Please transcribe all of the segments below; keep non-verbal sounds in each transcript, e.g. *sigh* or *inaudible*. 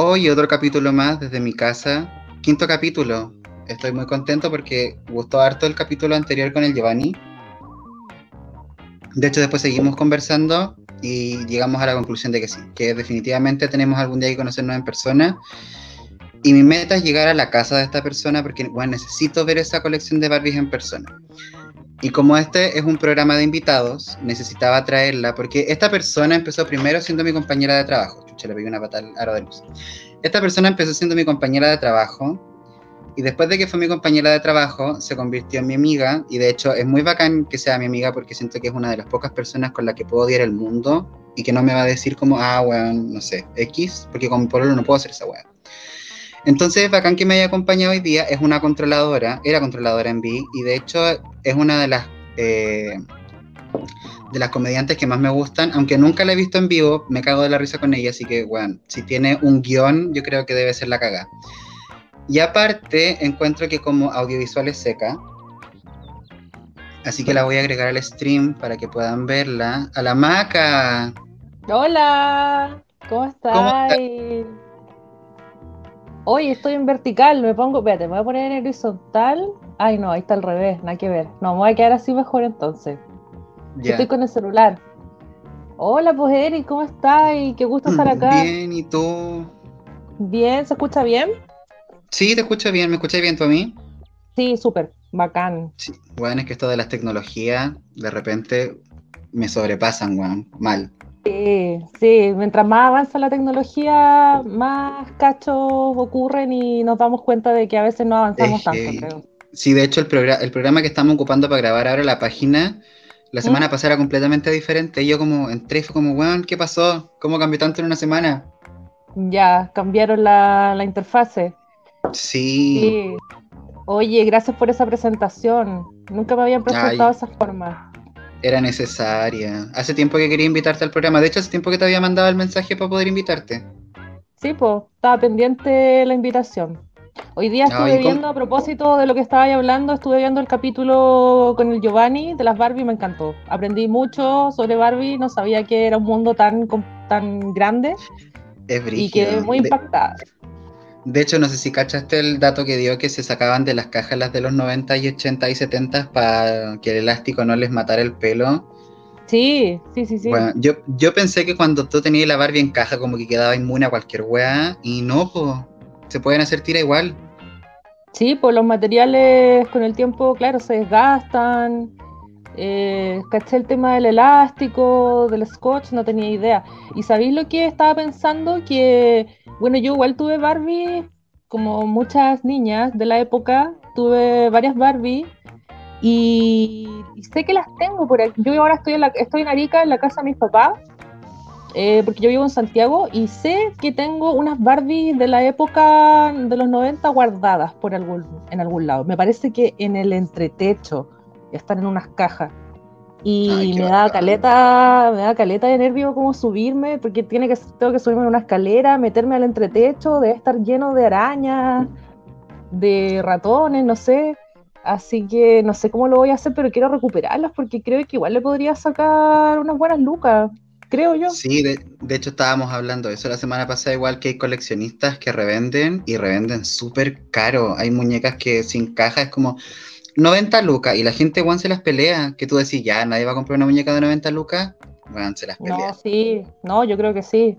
Hoy otro capítulo más desde mi casa. Quinto capítulo. Estoy muy contento porque gustó harto el capítulo anterior con el Giovanni. De hecho, después seguimos conversando y llegamos a la conclusión de que sí, que definitivamente tenemos algún día que conocernos en persona. Y mi meta es llegar a la casa de esta persona porque bueno, necesito ver esa colección de Barbies en persona. Y como este es un programa de invitados, necesitaba traerla porque esta persona empezó primero siendo mi compañera de trabajo. Chucha, le pegué una pata al aro de luz. Esta persona empezó siendo mi compañera de trabajo y después de que fue mi compañera de trabajo, se convirtió en mi amiga. Y de hecho, es muy bacán que sea mi amiga porque siento que es una de las pocas personas con la que puedo odiar el mundo y que no me va a decir como, ah, weón, no sé, X, porque con mi pueblo no puedo hacer esa weón. Entonces, bacán que me haya acompañado hoy día. Es una controladora, era controladora en B y de hecho es una de las. Eh, de las comediantes que más me gustan, aunque nunca la he visto en vivo, me cago de la risa con ella, así que, bueno, si tiene un guion, yo creo que debe ser la cagada. Y aparte, encuentro que como audiovisual es seca. Así que la voy a agregar al stream para que puedan verla. A la maca. Hola, ¿cómo estás? Hoy estoy en vertical, me pongo, espérate, me voy a poner en horizontal. Ay, no, ahí está al revés, nada que ver. No, me voy a quedar así mejor entonces. Estoy con el celular. Hola, pues Eric, ¿cómo estás? Y qué gusto estar acá. Bien, ¿y tú? Bien, ¿se escucha bien? Sí, te escucho bien. ¿Me escuchas bien tú a mí? Sí, súper, bacán. Sí. Bueno, es que esto de las tecnologías, de repente me sobrepasan, weón, mal. Sí, sí, mientras más avanza la tecnología, más cachos ocurren y nos damos cuenta de que a veces no avanzamos tanto, creo. Sí, de hecho, el, el programa que estamos ocupando para grabar ahora la página, la semana ¿Mm? pasada era completamente diferente. Y yo como entré fue como, weón, ¿qué pasó? ¿Cómo cambió tanto en una semana? Ya, cambiaron la, la interfase. Sí. Oye, gracias por esa presentación. Nunca me habían presentado de esa forma. Era necesaria. Hace tiempo que quería invitarte al programa. De hecho, hace tiempo que te había mandado el mensaje para poder invitarte. Sí, pues, estaba pendiente la invitación. Hoy día estuve viendo, a propósito de lo que estaba hablando, estuve viendo el capítulo con el Giovanni de las Barbie, me encantó. Aprendí mucho sobre Barbie, no sabía que era un mundo tan, tan grande. Es y quedé muy impactada. De hecho, no sé si cachaste el dato que dio que se sacaban de las cajas las de los 90 y 80 y 70 para que el elástico no les matara el pelo. Sí, sí, sí, sí. Bueno, yo, yo pensé que cuando tú tenías la Barbie en caja como que quedaba inmune a cualquier weá y no, pues se pueden hacer tira igual. Sí, pues los materiales con el tiempo, claro, se desgastan. Eh, caché el tema del elástico, del scotch, no tenía idea. ¿Y sabéis lo que estaba pensando? Que, bueno, yo igual tuve Barbie, como muchas niñas de la época, tuve varias Barbie y, sé que las tengo por aquí. Yo ahora estoy en, la, estoy en Arica, en la casa de mis papás, eh, porque yo vivo en Santiago y sé que tengo unas Barbie de la época de los 90 guardadas por algún, en algún lado. Me parece que en el entretecho están en unas cajas. Y me da caleta, me da caleta de nervio como subirme, porque tiene que, tengo que subirme en una escalera, meterme al entretecho, debe estar lleno de arañas, de ratones, no sé. Así que no sé cómo lo voy a hacer, pero quiero recuperarlas porque creo que igual le podría sacar unas buenas lucas, creo yo. Sí, de, de hecho estábamos hablando de eso la semana pasada, igual que hay coleccionistas que revenden y revenden súper caro. Hay muñecas que sin caja es como 90 lucas y la gente, Juan, se las pelea. Que tú decís, ya, nadie va a comprar una muñeca de 90 lucas. Juan, se las pelea. No, sí, no, yo creo que sí.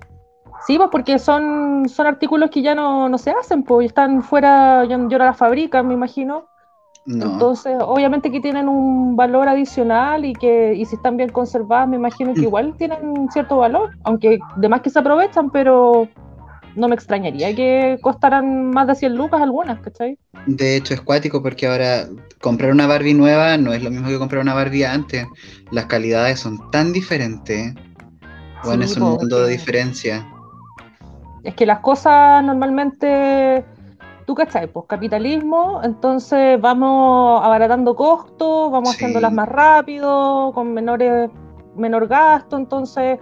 Sí, pues porque son, son artículos que ya no, se hacen, pues están fuera, ya, no la fabrican, me imagino. Entonces, obviamente que tienen un valor adicional y que y si están bien conservadas, me imagino que igual tienen cierto valor, aunque demás que se aprovechan, pero no me extrañaría que costaran más de 100 lucas algunas, ¿cachai? De hecho, es cuático porque ahora comprar una Barbie nueva no es lo mismo que comprar una Barbie antes. Las calidades son tan diferentes. Bueno, es un mundo de diferencia. Es que las cosas normalmente, tú cachai, pues capitalismo, entonces vamos abaratando costos, vamos haciéndolas más rápido, con menores, menor gasto, entonces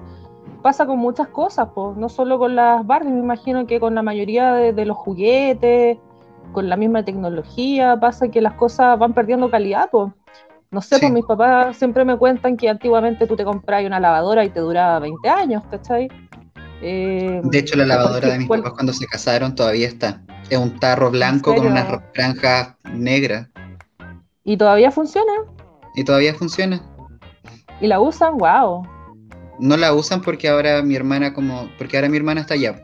pasa con muchas cosas, pues, no solo con las Barbies, me imagino que con la mayoría de, los juguetes, con la misma tecnología, pasa que las cosas van perdiendo calidad, pues. No sé, pues mis papás siempre me cuentan que antiguamente tú te comprabas una lavadora y te duraba 20 años, ¿cachai? Eh, De hecho, la lavadora de mis cual- papás cuando se casaron todavía está. Es un tarro blanco con unas franjas negras. ¿Y todavía funciona? Y todavía funciona. ¿Y la usan? ¡Wow! No la usan porque ahora mi hermana como... Porque ahora mi hermana está allá.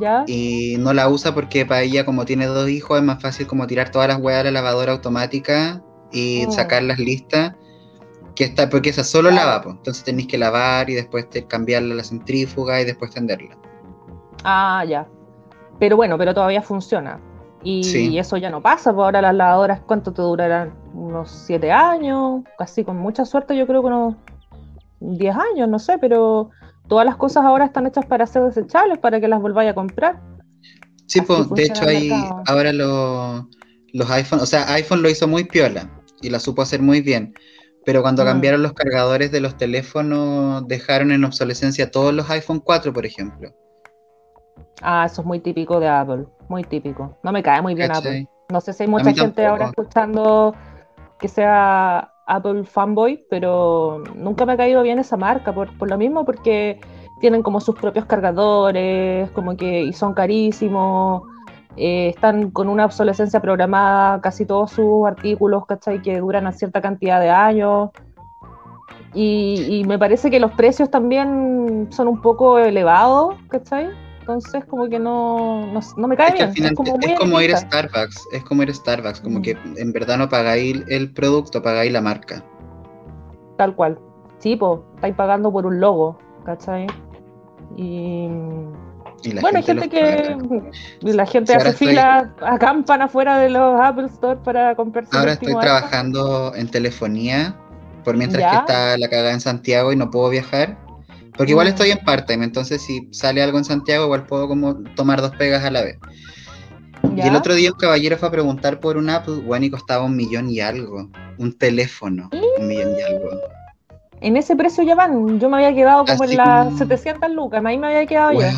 ¿Ya? Y no la usa porque para ella como tiene dos hijos es más fácil como tirar todas las huevas a la lavadora automática y Mm. sacarlas listas. Que está, porque esa solo Claro. lava, po. entonces tenéis que lavar y después te, cambiarla a la centrífuga y después tenderla. Ah, ya. Pero bueno, pero todavía funciona. Y, Sí. eso ya no pasa, pues ahora las lavadoras, ¿cuánto te durarán? Unos siete años, casi con mucha suerte, yo creo que unos 10 años, no sé, pero todas las cosas ahora están hechas para ser desechables, para que las volváis a comprar. Sí, pues de hecho hay ahora lo- los iPhone, o sea, iPhone lo hizo muy piola y la supo hacer muy bien. Pero cuando Mm. cambiaron los cargadores de los teléfonos, dejaron en obsolescencia todos los iPhone 4, por ejemplo. Ah, eso es muy típico de Apple, muy típico. No me cae muy bien ¿Cachai? Apple. No sé si hay mucha gente ahora escuchando que sea Apple fanboy, pero nunca me ha caído bien esa marca, por, por lo mismo, porque tienen como sus propios cargadores, como que y son carísimos, eh, están con una obsolescencia programada casi todos sus artículos, ¿cachai? Que duran a cierta cantidad de años. Y, y me parece que los precios también son un poco elevados, ¿cachai? Entonces como que no, no, no me cae Es que bien. al final es como, es muy como ir a. Starbucks, es como ir a Starbucks, como Mm. que en verdad no pagáis el producto, pagáis la marca. Tal cual. Sí, pues, estáis pagando por un logo, ¿cachai? Y Y la bueno, hay gente que la gente hace estoy- fila, acampan afuera de los Apple Store para comprarse Ahora estoy trabajando en telefonía, por mientras Ya. que está la cagada en Santiago y no puedo viajar. Porque igual Mm. estoy en part-time, entonces si sale algo en Santiago, igual puedo como tomar dos pegas a la vez. Y el otro día un caballero fue a preguntar por un Apple, bueno, y costaba un millón y algo. Un teléfono, un millón y algo. En ese precio ya van. Yo me había quedado como Así en las como- 700 lucas. Ahí me había quedado ya.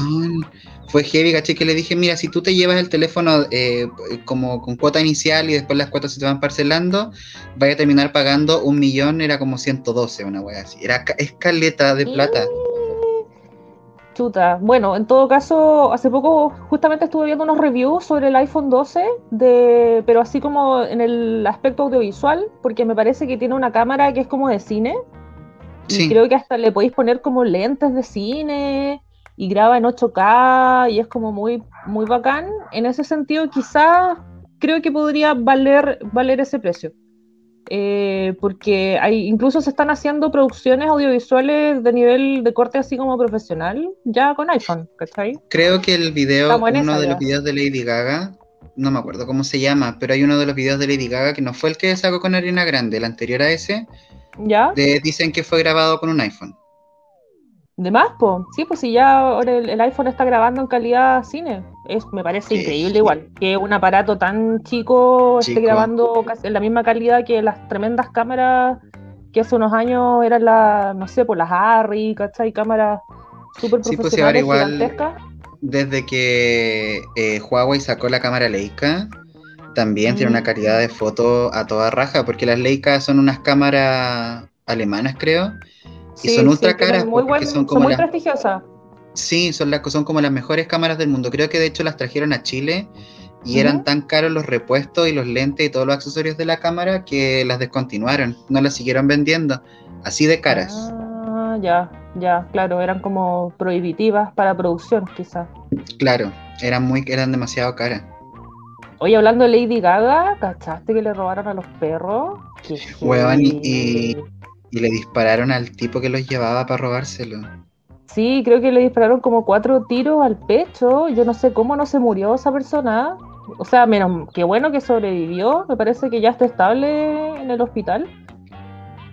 Fue heavy, caché, que le dije, mira, si tú te llevas el teléfono eh, como con cuota inicial y después las cuotas se te van parcelando, vaya a terminar pagando un millón, era como 112, una wea así. Era ca- escaleta de plata. Chuta. Bueno, en todo caso, hace poco justamente estuve viendo unos reviews sobre el iPhone 12, de, pero así como en el aspecto audiovisual, porque me parece que tiene una cámara que es como de cine. Y Sí. creo que hasta le podéis poner como lentes de cine y graba en 8K y es como muy, muy bacán. En ese sentido, quizás creo que podría valer, valer ese precio. Eh, porque hay, incluso se están haciendo producciones audiovisuales de nivel de corte así como profesional, ya con iPhone, ¿cachai? Creo que el video, uno de ya. los videos de Lady Gaga, no me acuerdo cómo se llama, pero hay uno de los videos de Lady Gaga que no fue el que sacó con Arena Grande, el anterior a ese, ¿Ya? de- dicen que fue grabado con un iPhone. De más, po. Sí, pues si ya ahora el, el iPhone está grabando en calidad cine. Es, me parece increíble igual. Que un aparato tan chico, esté grabando casi en la misma calidad que las tremendas cámaras que hace unos años eran las, no sé, por las Harry, ¿cachai? Cámaras súper Sí, pues, sí, ahora profesionales, igual- gigantescas. Desde que eh, Huawei sacó la cámara Leica, también tiene Mm. una calidad de foto a toda raja, porque las Leica son unas cámaras alemanas, creo. Y son ultra tienen caras, muy buen- son son, como muy las- prestigiosas. Sí, son, las, son como las mejores cámaras del mundo. Creo que de hecho las trajeron a Chile y eran tan caros los repuestos y los lentes y todos los accesorios de la cámara que las descontinuaron, no las siguieron vendiendo. Así de caras. Ah, ya, ya, claro, eran como prohibitivas para producción, quizás. Claro, eran muy, eran demasiado caras. Oye, hablando de Lady Gaga, ¿cachaste que le robaron a los perros? Huevón, y- heavy. Y le dispararon al tipo que los llevaba para robárselo. Sí, creo que le dispararon como cuatro tiros al pecho. Yo no sé cómo no se murió esa persona. O sea, menos qué bueno que sobrevivió. Me parece que ya está estable en el hospital.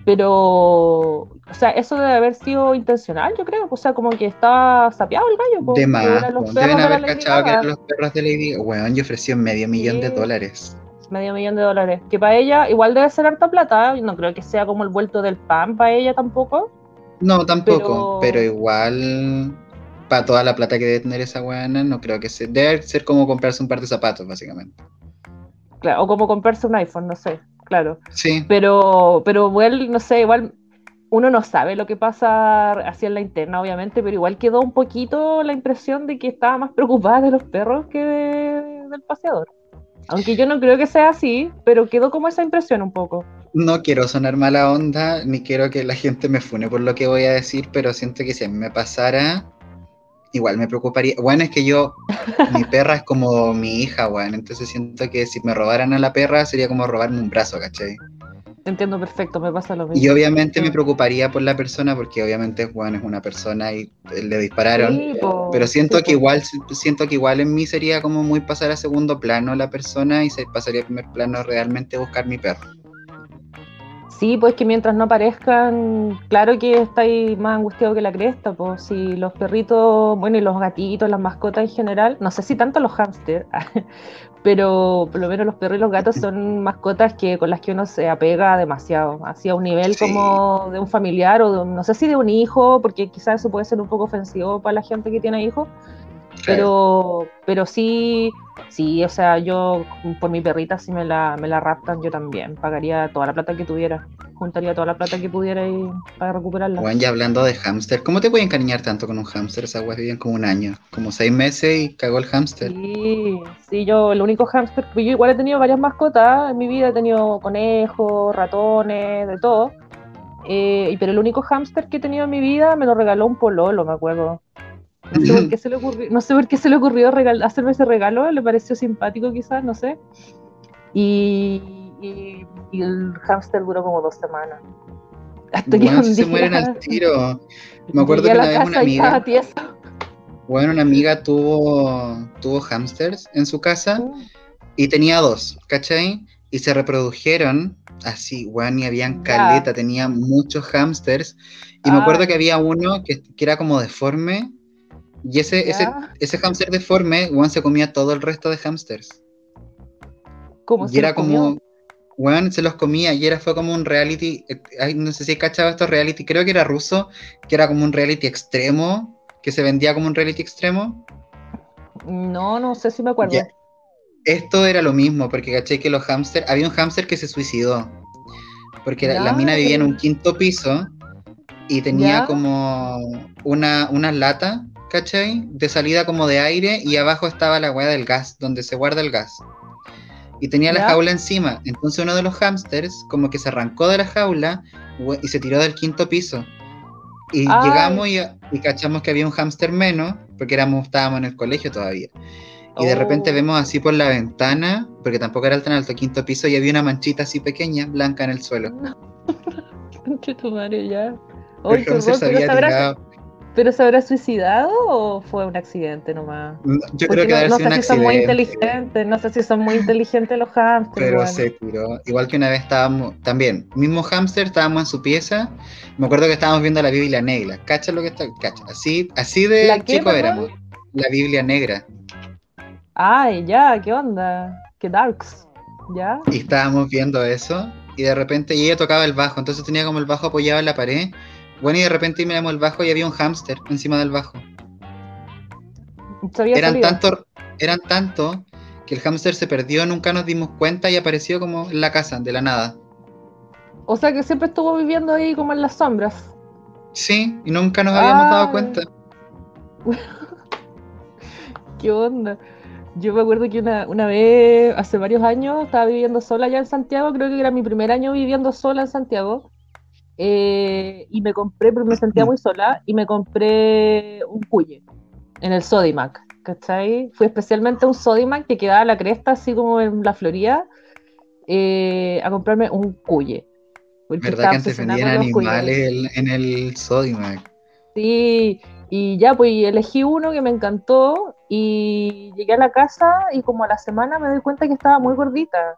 Pero, o sea, eso debe haber sido intencional, yo creo. O sea, como que estaba sapeado el gallo. po, De que más, deben de haber cachado que eran los perros de Lady Gaga. Weón, yo ofreció medio millón de Sí. dólares. Medio millón de dólares. Que para ella igual debe ser harta plata. No creo que sea como el vuelto del pan para ella tampoco. No, tampoco, Pero- pero, igual, para toda la plata que debe tener esa weona, no creo que se. Debe ser como comprarse un par de zapatos, básicamente. Claro, o como comprarse un iPhone, no sé, claro. Sí, Pero, pero igual, no sé, igual uno no sabe lo que pasa hacia la interna, obviamente, pero igual quedó un poquito la impresión de que estaba más preocupada de los perros que del paseador. Aunque yo no creo que sea así, pero quedó como esa impresión un poco. No quiero sonar mala onda, ni quiero que la gente me fune por lo que voy a decir, pero siento que si a mí me pasara, igual me preocuparía. Bueno, es que yo, mi *laughs* perra es como mi hija, bueno, entonces siento que si me robaran a la perra sería como robarme un brazo, ¿cachai? Entiendo perfecto, me pasa lo mismo. Y obviamente me preocuparía por la persona porque obviamente Juan es una persona y le dispararon. pero siento que igual siento que igual en mí sería como muy pasar a segundo plano la persona y se pasaría a primer plano realmente buscar mi perro. Sí, pues que mientras no aparezcan, claro que estáis más angustiado que la cresta, pues si los perritos, bueno, y los gatitos, las mascotas en general, no sé si tanto los hámsters, *laughs* pero por lo menos los perros y los gatos son mascotas que con las que uno se apega demasiado, así a un nivel como de un familiar o de no sé si de un hijo, porque quizás eso puede ser un poco ofensivo para la gente que tiene hijos, pero, pero sí, sí, o sea, yo por mi perrita, si me la, me la raptan, yo también pagaría toda la plata que tuviera. Juntaría toda la plata que pudiera y, para recuperarla. Bueno, ya hablando de hámster, ¿cómo te puede encariñar tanto con un hámster? Esas weas vivían como un año, como seis meses y cagó el hámster. Sí, sí, yo el único hámster, yo igual he tenido varias mascotas en mi vida, he tenido conejos, ratones, de todo. Eh, pero el único hámster que he tenido en mi vida me lo regaló un pololo, me acuerdo. No sé por *laughs* qué se le ocurrió, no sé por qué se le ocurrió hacerme ese regalo, le pareció simpático quizás, no sé. Y, el hámster duró como dos semanas. Hasta que un se mueren al *laughs* tiro. Me acuerdo que una vez una amiga. Bueno, una amiga tuvo, tuvo hámsters en su casa mm. y tenía dos, ¿cachai? Y se reprodujeron así, bueno, y habían caleta, tenía muchos hámsters. Y me acuerdo ah. que había uno que, que, era como deforme y ese, ese, ese hámster deforme, Juan se comía todo el resto de hámsters. ¿Cómo y era como, Juan se los comía y era fue como un reality, eh, no sé si cachaba estos reality, creo que era ruso, que era como un reality extremo, que se vendía como un reality extremo. No, no sé si me acuerdo. Esto era lo mismo, porque caché que los hámsters, había un hámster que se suicidó, porque la, mina vivía en un quinto piso y tenía como una, una lata ¿cachai? De salida como de aire y abajo estaba la hueá del gas, donde se guarda el gas. Y tenía la jaula encima. Entonces uno de los hámsters como que se arrancó de la jaula y se tiró del quinto piso. Y llegamos y, cachamos que había un hámster menos, porque éramos, estábamos en el colegio todavía. Y de repente oh. vemos así por la ventana, porque tampoco era tan alto, quinto piso, y había una manchita así pequeña, blanca en el suelo. *laughs* tu madre ya. el hámster se había tirado ¿Pero se habrá suicidado o fue un accidente nomás? Yo creo que no, no sé si son muy inteligentes, no sé si son muy inteligentes los hamsters. Pero se tiró. Igual que una vez estábamos, también, mismo hámster, estábamos en su pieza. Me acuerdo que estábamos viendo la Biblia negra. ¿Cacha lo que está? Cacha. Así, así de chico éramos. La Biblia negra. Ay, ya, ¿qué onda? ¿Qué darks? ¿Ya? Y estábamos viendo eso. Y de repente ella tocaba el bajo. Entonces tenía como el bajo apoyado en la pared bueno, y de repente miramos el bajo y había un hámster encima del bajo. Eran tanto, eran tanto que el hámster se perdió, nunca nos dimos cuenta y apareció como en la casa, de la nada. O sea que siempre estuvo viviendo ahí como en las sombras. Sí, y nunca nos habíamos dado cuenta. *laughs* ¿Qué onda? Yo me acuerdo que una, una, vez, hace varios años, estaba viviendo sola allá en Santiago, creo que era mi primer año viviendo sola en Santiago. Eh, y me compré, porque me sentía muy sola, y me compré un cuye en el Sodimac, ¿cachai? Fui especialmente a un Sodimac que quedaba a la cresta, así como en la Florida, eh, a comprarme un cuye. ¿Verdad que antes vendían animales en el Sodimac? Sí, y ya, pues elegí uno que me encantó y llegué a la casa y como a la semana me di cuenta que estaba muy gordita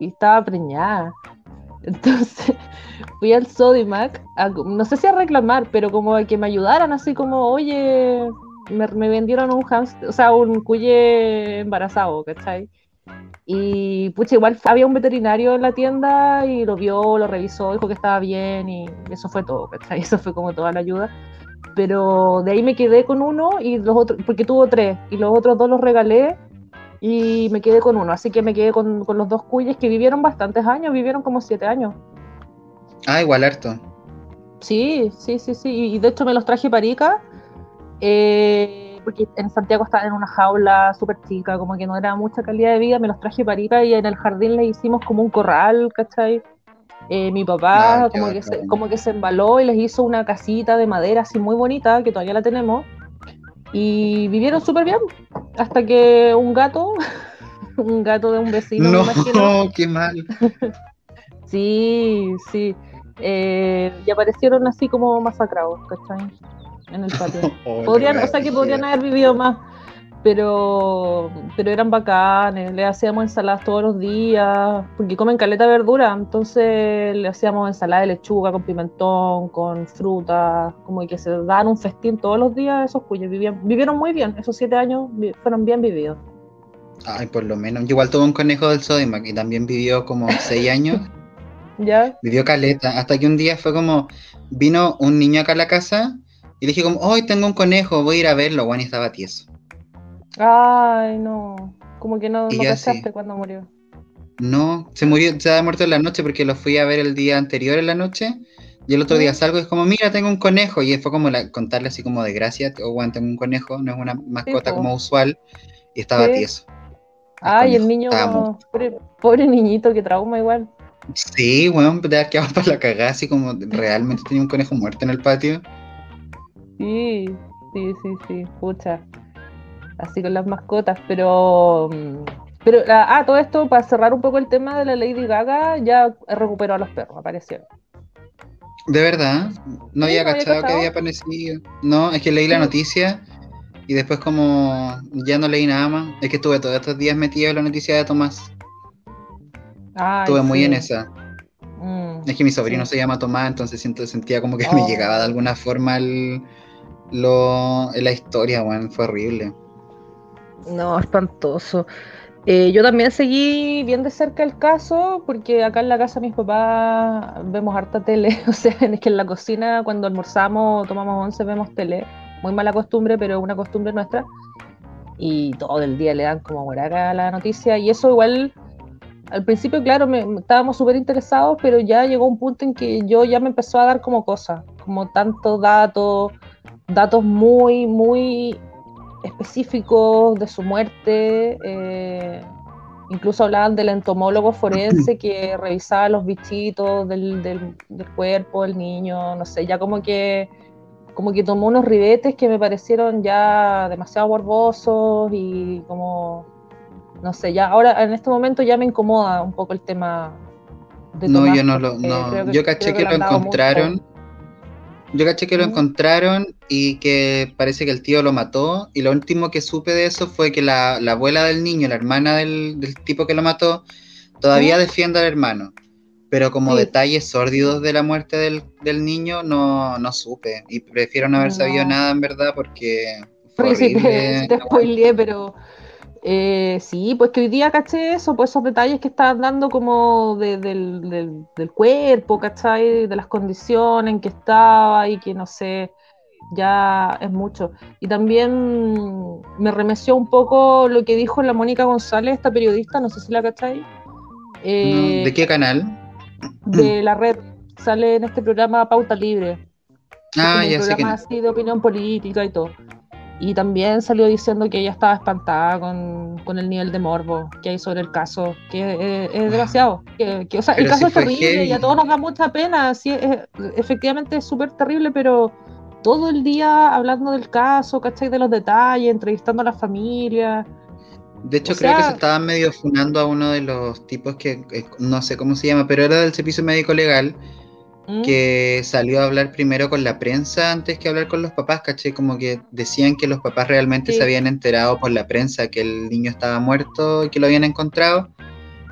y estaba preñada. Entonces *laughs* fui al Sodimac, no sé si a reclamar, pero como a que me ayudaran, así como, oye, me, vendieron un hamster, o sea, un cuye embarazado, ¿cachai? Y pucha, igual había un veterinario en la tienda y lo vio, lo revisó, dijo que estaba bien y eso fue todo, ¿cachai? *laughs* Eso fue como toda la ayuda. Pero de ahí me quedé con uno y los otros, porque tuvo tres, y los otros dos los regalé y me quedé con uno, así que me quedé con, los dos cuyes que vivieron bastantes años, vivieron como siete años. Ah, igual harto. Sí, sí, sí, sí. Y de hecho me los traje para Ica, eh, porque en Santiago estaban en una jaula súper chica, como que no era mucha calidad de vida. Me los traje para Ica y en el jardín le hicimos como un corral, ¿cachai? Eh, mi papá Ah, como, que se, como que se embaló y les hizo una casita de madera así muy bonita, que todavía la tenemos. Y vivieron súper bien, hasta que un gato, *laughs* un gato de un vecino, No, me imagino, *laughs* qué mal. *laughs* Sí, sí. Eh, y aparecieron así como masacrados, ¿cachai? En el patio. Oh, Podrían, o sea que podrían haber vivido más, pero, pero eran bacanes, le hacíamos ensaladas todos los días, porque comen caleta de verdura, entonces le hacíamos ensalada de lechuga con pimentón, con fruta, como que se dan un festín todos los días esos cuyos vivían, vivieron muy bien, esos siete años vi- fueron bien vividos. Ay, por lo menos. Yo igual tuve un conejo del Sodimac y también vivió como seis *laughs* años. ¿Ya? Vivió caleta. Hasta que un día fue como, vino un niño acá a la casa y le dije como, hoy tengo un conejo, voy a ir a verlo. Juan y estaba tieso. Ay, no, como que no, no así. cuando murió. No, se murió, se había muerto en la noche porque lo fui a ver el día anterior en la noche. Y el otro día salgo y es como, mira, tengo un conejo. Y fue como la- contarle así como de gracia, oh, Juan, tengo un conejo, no es una mascota como usual. Y estaba Sí. tieso. Ay, el niño, pobre, pobre niñito, que trauma igual. Sí, weón, te has quedado *laughs* para la cagada, así como realmente tenía un conejo muerto en el patio. Sí, sí, sí, sí, pucha. Así con las mascotas, pero. mm, Pero, ah, ah, todo esto, para cerrar un poco el tema de la Lady Gaga, ya recuperó a los perros, aparecieron. De verdad, no Sí, había no había cachado que cachado. había aparecido. No, es que leí la noticia y después como ya no leí nada más. Es que estuve todos estos días metido en la noticia de Tomás. Ay, Estuve muy en esa. Mm, Es que mi sobrino se llama Tomás, entonces siento, sentía como que Oh. me llegaba de alguna forma el, lo, la historia, weón, fue horrible. No, espantoso. Eh, yo también seguí bien de cerca el caso, porque acá en la casa mis papás vemos harta tele. *laughs* O sea, es que en la cocina, cuando almorzamos tomamos once, vemos tele. Muy mala costumbre, pero una costumbre nuestra. Y todo el día le dan como guaraca a la noticia. Y eso igual, al principio, claro, me, estábamos súper interesados, pero ya llegó un punto en que yo ya me empezó a dar como cosas, como tantos datos, datos muy, muy específicos de su muerte. eh, incluso hablaban del entomólogo forense que revisaba los bichitos del, del- del cuerpo del niño, no sé, ya como que, como que tomó unos ribetes que me parecieron ya demasiado morbosos y como, no sé, ya ahora en este momento ya me incomoda un poco el tema de No, yo no lo, no, yo caché que lo encontraron. mucho. Yo caché que lo encontraron y que parece que el tío lo mató. Y lo último que supe de eso fue que la, la abuela del niño, la hermana del, del tipo que lo mató, todavía defiende al hermano. Pero como Sí. detalles sórdidos de la muerte del, del niño, no, no supe. Y prefiero no haber sabido nada en verdad porque fue Porque si te, horrible. si te spoileé, pero eh, sí, pues que hoy día caché eso, pues esos detalles que estaban dando como de- del, del- del cuerpo, ¿cachai? De las condiciones en que estaba y que no sé, ya es mucho. Y también me remeció un poco lo que dijo la Mónica González, esta periodista, no sé si la cachai, eh, ¿De qué canal? de la red, sale en este programa Pauta Libre Ah, ya sé que así de opinión política y todo. Y también salió diciendo que ella estaba espantada con, con el nivel de morbo que hay sobre el caso, que es, es demasiado. Que, que, o sea, el caso si es terrible y a todos nos da mucha pena. Sí, es- efectivamente es súper terrible, pero todo el día hablando del caso, ¿cachai? De los detalles, entrevistando a la familia. De hecho, O creo que se estaban medio funando a uno de los tipos que eh, no sé cómo se llama, pero era del servicio médico legal, ¿Mm? que salió a hablar primero con la prensa antes que hablar con los papás, caché, como que decían que los papás realmente Sí. se habían enterado por la prensa que el niño estaba muerto y que lo habían encontrado,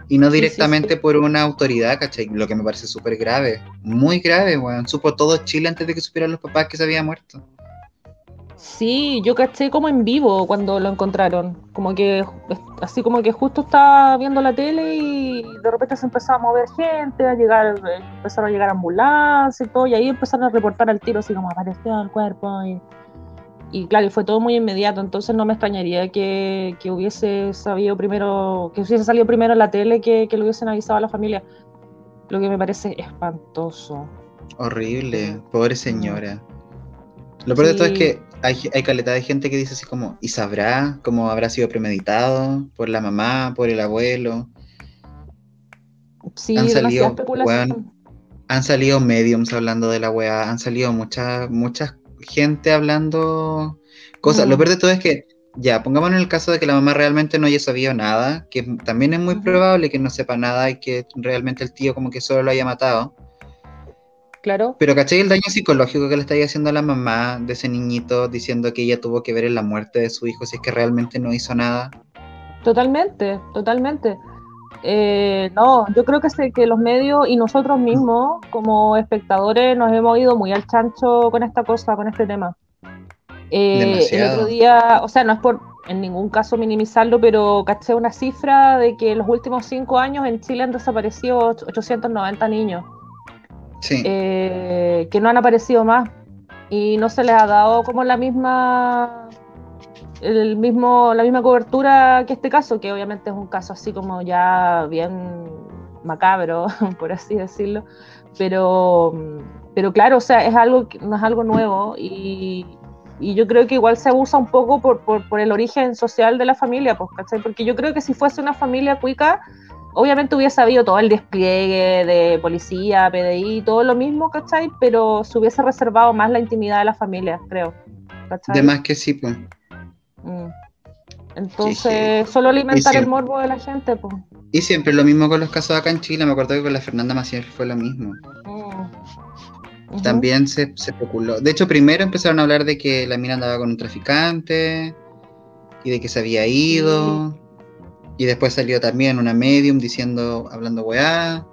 y no sí, directamente sí. por una autoridad, caché, lo que me parece súper grave, muy grave, weón. Supo todo Chile antes de que supieran los papás que se había muerto. Sí, yo caché como en vivo cuando lo encontraron. Como que, así como que justo estaba viendo la tele y de repente se empezó a mover gente, a llegar, empezaron a llegar ambulancias y todo, y ahí empezaron a reportar al tiro, así como apareció el cuerpo. Y, y claro, y fue todo muy inmediato, entonces no me extrañaría que, que hubiese sabido primero, que hubiese salido primero en la tele que, que lo hubiesen avisado a la familia. Lo que me parece espantoso. Horrible, pobre señora. Lo peor de todo es que hay, hay caleta de gente que dice así como, ¿y sabrá cómo habrá sido premeditado por la mamá, por el abuelo? Sí, han salido, han salido mediums hablando de la weá, han salido mucha, mucha gente hablando cosas. Mm. Lo peor de todo es que, ya, pongámonos en el caso de que la mamá realmente no haya sabido nada, que también es muy probable que no sepa nada y que realmente el tío como que solo lo haya matado. Claro. Pero ¿cachai el daño psicológico que le está haciendo a la mamá de ese niñito diciendo que ella tuvo que ver en la muerte de su hijo si es que realmente no hizo nada? Totalmente, totalmente. Eh, no, yo creo que, se- que los medios y nosotros mismos, como espectadores, nos hemos ido muy al chancho con esta cosa, con este tema. Eh, el otro día, o sea, no es por en ningún caso minimizarlo, pero caché una cifra de que en los últimos cinco años en Chile han desaparecido och- 890 niños, Sí. eh, que no han aparecido más y no se les ha dado como la misma el mismo la misma cobertura que este caso que obviamente es un caso así como ya bien macabro *laughs* por así decirlo pero pero claro o sea es algo no es algo nuevo y, y yo creo que igual se abusa un poco por, por, por el origen social de la familia pues, porque yo creo que si fuese una familia cuica obviamente hubiese habido todo el despliegue de policía, PDI, todo lo mismo, ¿cachai? Pero se hubiese reservado más la intimidad de la familia, creo. ¿cachai? De más que sí, pues. Mm. Entonces, solo alimentar el morbo de la gente, pues. Y siempre lo mismo con los casos acá en Chile. Me acuerdo que con la Fernanda Maciel fue lo mismo. Mm. También se, se especuló. De hecho, primero empezaron a hablar de que la mina andaba con un traficante y de que se había ido. Y después salió también una medium diciendo, hablando weá.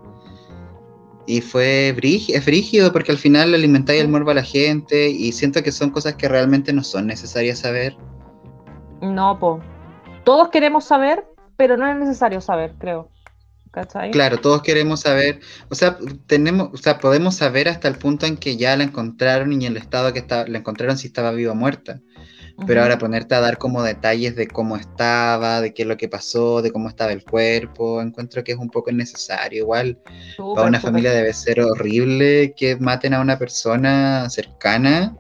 Y fue brígido, es brígido porque al final alimentáis el morbo a la gente y siento que son cosas que realmente no son necesarias saber. No, pues. Todos queremos saber, pero no es necesario saber, creo. ¿Cachai? Claro, todos queremos saber, o sea, tenemos, o sea, podemos saber hasta el punto en que ya la encontraron y en el estado que está, la encontraron si estaba viva o muerta. Pero ahora ponerte a dar como detalles de cómo estaba, de qué es lo que pasó, de cómo estaba el cuerpo, encuentro que es un poco innecesario. Igual para una familia debe ser horrible que maten a una persona cercana.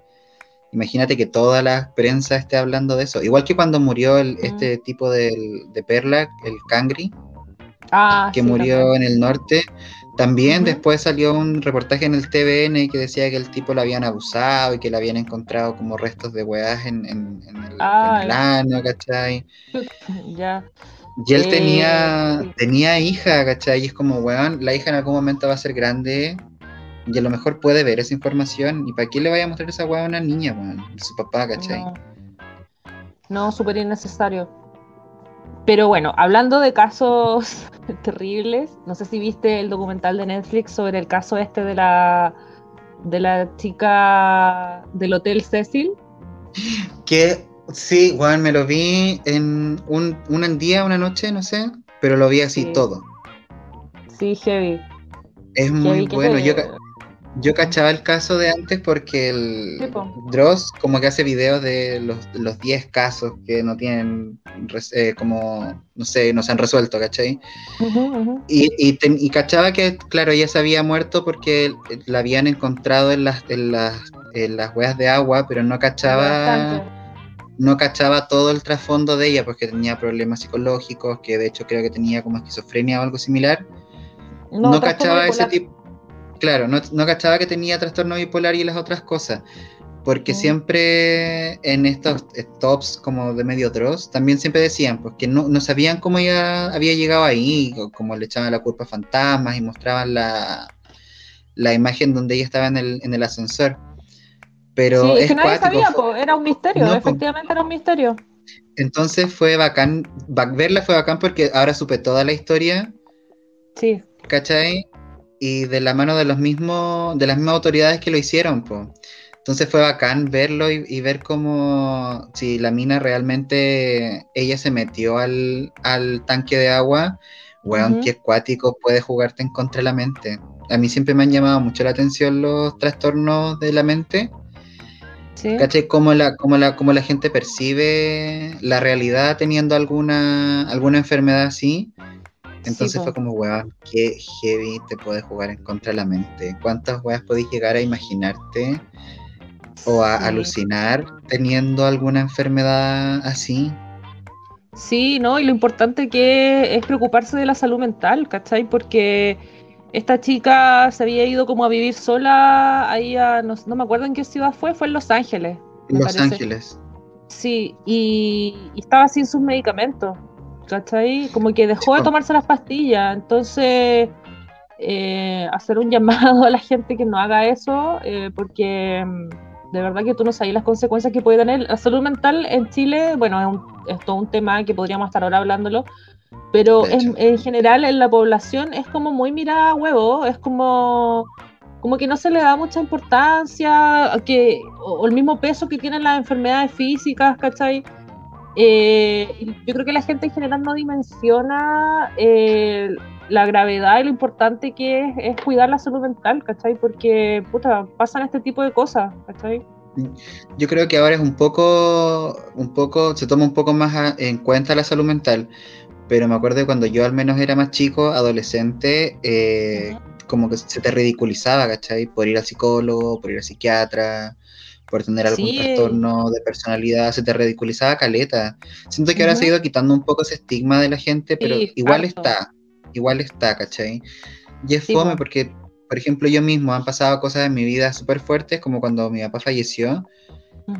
Imagínate que toda la prensa esté hablando de eso. Igual que cuando murió el, este tipo del- de Perla, el Cangri, Ah, que sí, murió también. en el norte. También después salió un reportaje en el TVN que decía que el tipo lo habían abusado y que le habían encontrado como restos de weas en, en- en el, Ah, en el ano, ¿cachai? *laughs* Ya. Y él Eh, tenía, sí. tenía hija, ¿cachai? Y es como, weón, la hija en algún momento va a ser grande y a lo mejor puede ver esa información. ¿Y para qué le vaya a mostrar esa weá a una niña, weón? Su papá, ¿cachai? No, no súper innecesario. Pero bueno, hablando de casos *laughs* terribles, no sé si viste el documental de Netflix sobre el caso este de la de la chica del Hotel Cecil. Que sí, weón, me lo vi en un, un día, una noche, no sé, pero lo vi así Sí. todo. Sí, heavy. Es muy heavy bueno. Yo, yo cachaba el caso de antes porque el. Dross como que hace videos de los, los 10 casos que no tienen, eh, como, no sé, no se han resuelto, ¿cachai? Y, y, ten- y cachaba que, claro, ella se había muerto porque la habían encontrado en las, en las, en las huellas de agua, pero no cachaba, no cachaba todo el trasfondo de ella, porque tenía problemas psicológicos, que de hecho creo que tenía como esquizofrenia o algo similar. No, trastorno cachaba ese tipo. Claro, no, no cachaba que tenía trastorno bipolar y las otras cosas. Porque siempre en estos eh, tops como de medio Dross, también siempre decían pues, que no, no sabían cómo ella había llegado ahí, como le echaban la culpa a fantasmas y mostraban la, la imagen donde ella estaba en el, en el ascensor. Pero Sí, es es que nadie sabía, po, era un misterio, No, po. efectivamente era un misterio. Entonces fue bacán, verla fue bacán porque ahora supe toda la historia Sí, ¿cachai? Y de la mano de los mismos, de las mismas autoridades que lo hicieron, po. Entonces fue bacán verlo y, y ver cómo si la mina realmente ella se metió al, al tanque de agua, weón, Ujú. qué acuático puede jugarte en contra de la mente. A mí siempre me han llamado mucho la atención los trastornos de la mente, sí. ¿cachai? Cómo la, cómo la, cómo la gente percibe la realidad teniendo alguna, alguna enfermedad así. Entonces fue como, weón, qué heavy te puede jugar en contra de la mente. ¿Cuántas weas podéis llegar a imaginarte o a alucinar teniendo alguna enfermedad así? Sí, ¿no? Y lo importante que es preocuparse de la salud mental, ¿cachai? Porque esta chica se había ido como a vivir sola ahí a, no, me acuerdo en qué ciudad fue, fue en Los Ángeles. Los Ángeles. Sí, y, estaba sin sus medicamentos, ¿cachai? Como que dejó de tomarse las pastillas, entonces eh, hacer un *laughs* llamado a la gente que no haga eso, eh, porque mm, de verdad que tú no sabes las consecuencias que puede tener. La salud mental en Chile, bueno, es, todo un tema que podríamos estar ahora hablándolo, pero en, general en la población es como muy mirada a huevo, es como como que no se le da mucha importancia, que, o, el mismo peso que tienen las enfermedades físicas, ¿cachai? Eh, yo creo que la gente en general no dimensiona eh, la gravedad y lo importante que es, cuidar la salud mental, ¿cachai? Porque, puta, pasan este tipo de cosas, ¿cachai? Yo creo que ahora es un poco, un poco, se toma un poco más en cuenta la salud mental, pero me acuerdo de cuando yo al menos era más chico, adolescente, eh, como que se te ridiculizaba, ¿cachai? Por ir al psicólogo, por ir al psiquiatra, por tener algún trastorno de personalidad, se te ridiculizaba caleta. Siento que ahora se ha ido quitando un poco ese estigma de la gente, pero igual está, igual está, ¿cachai? Y es fome porque, por ejemplo, yo mismo han pasado cosas en mi vida súper fuertes, como cuando mi papá falleció,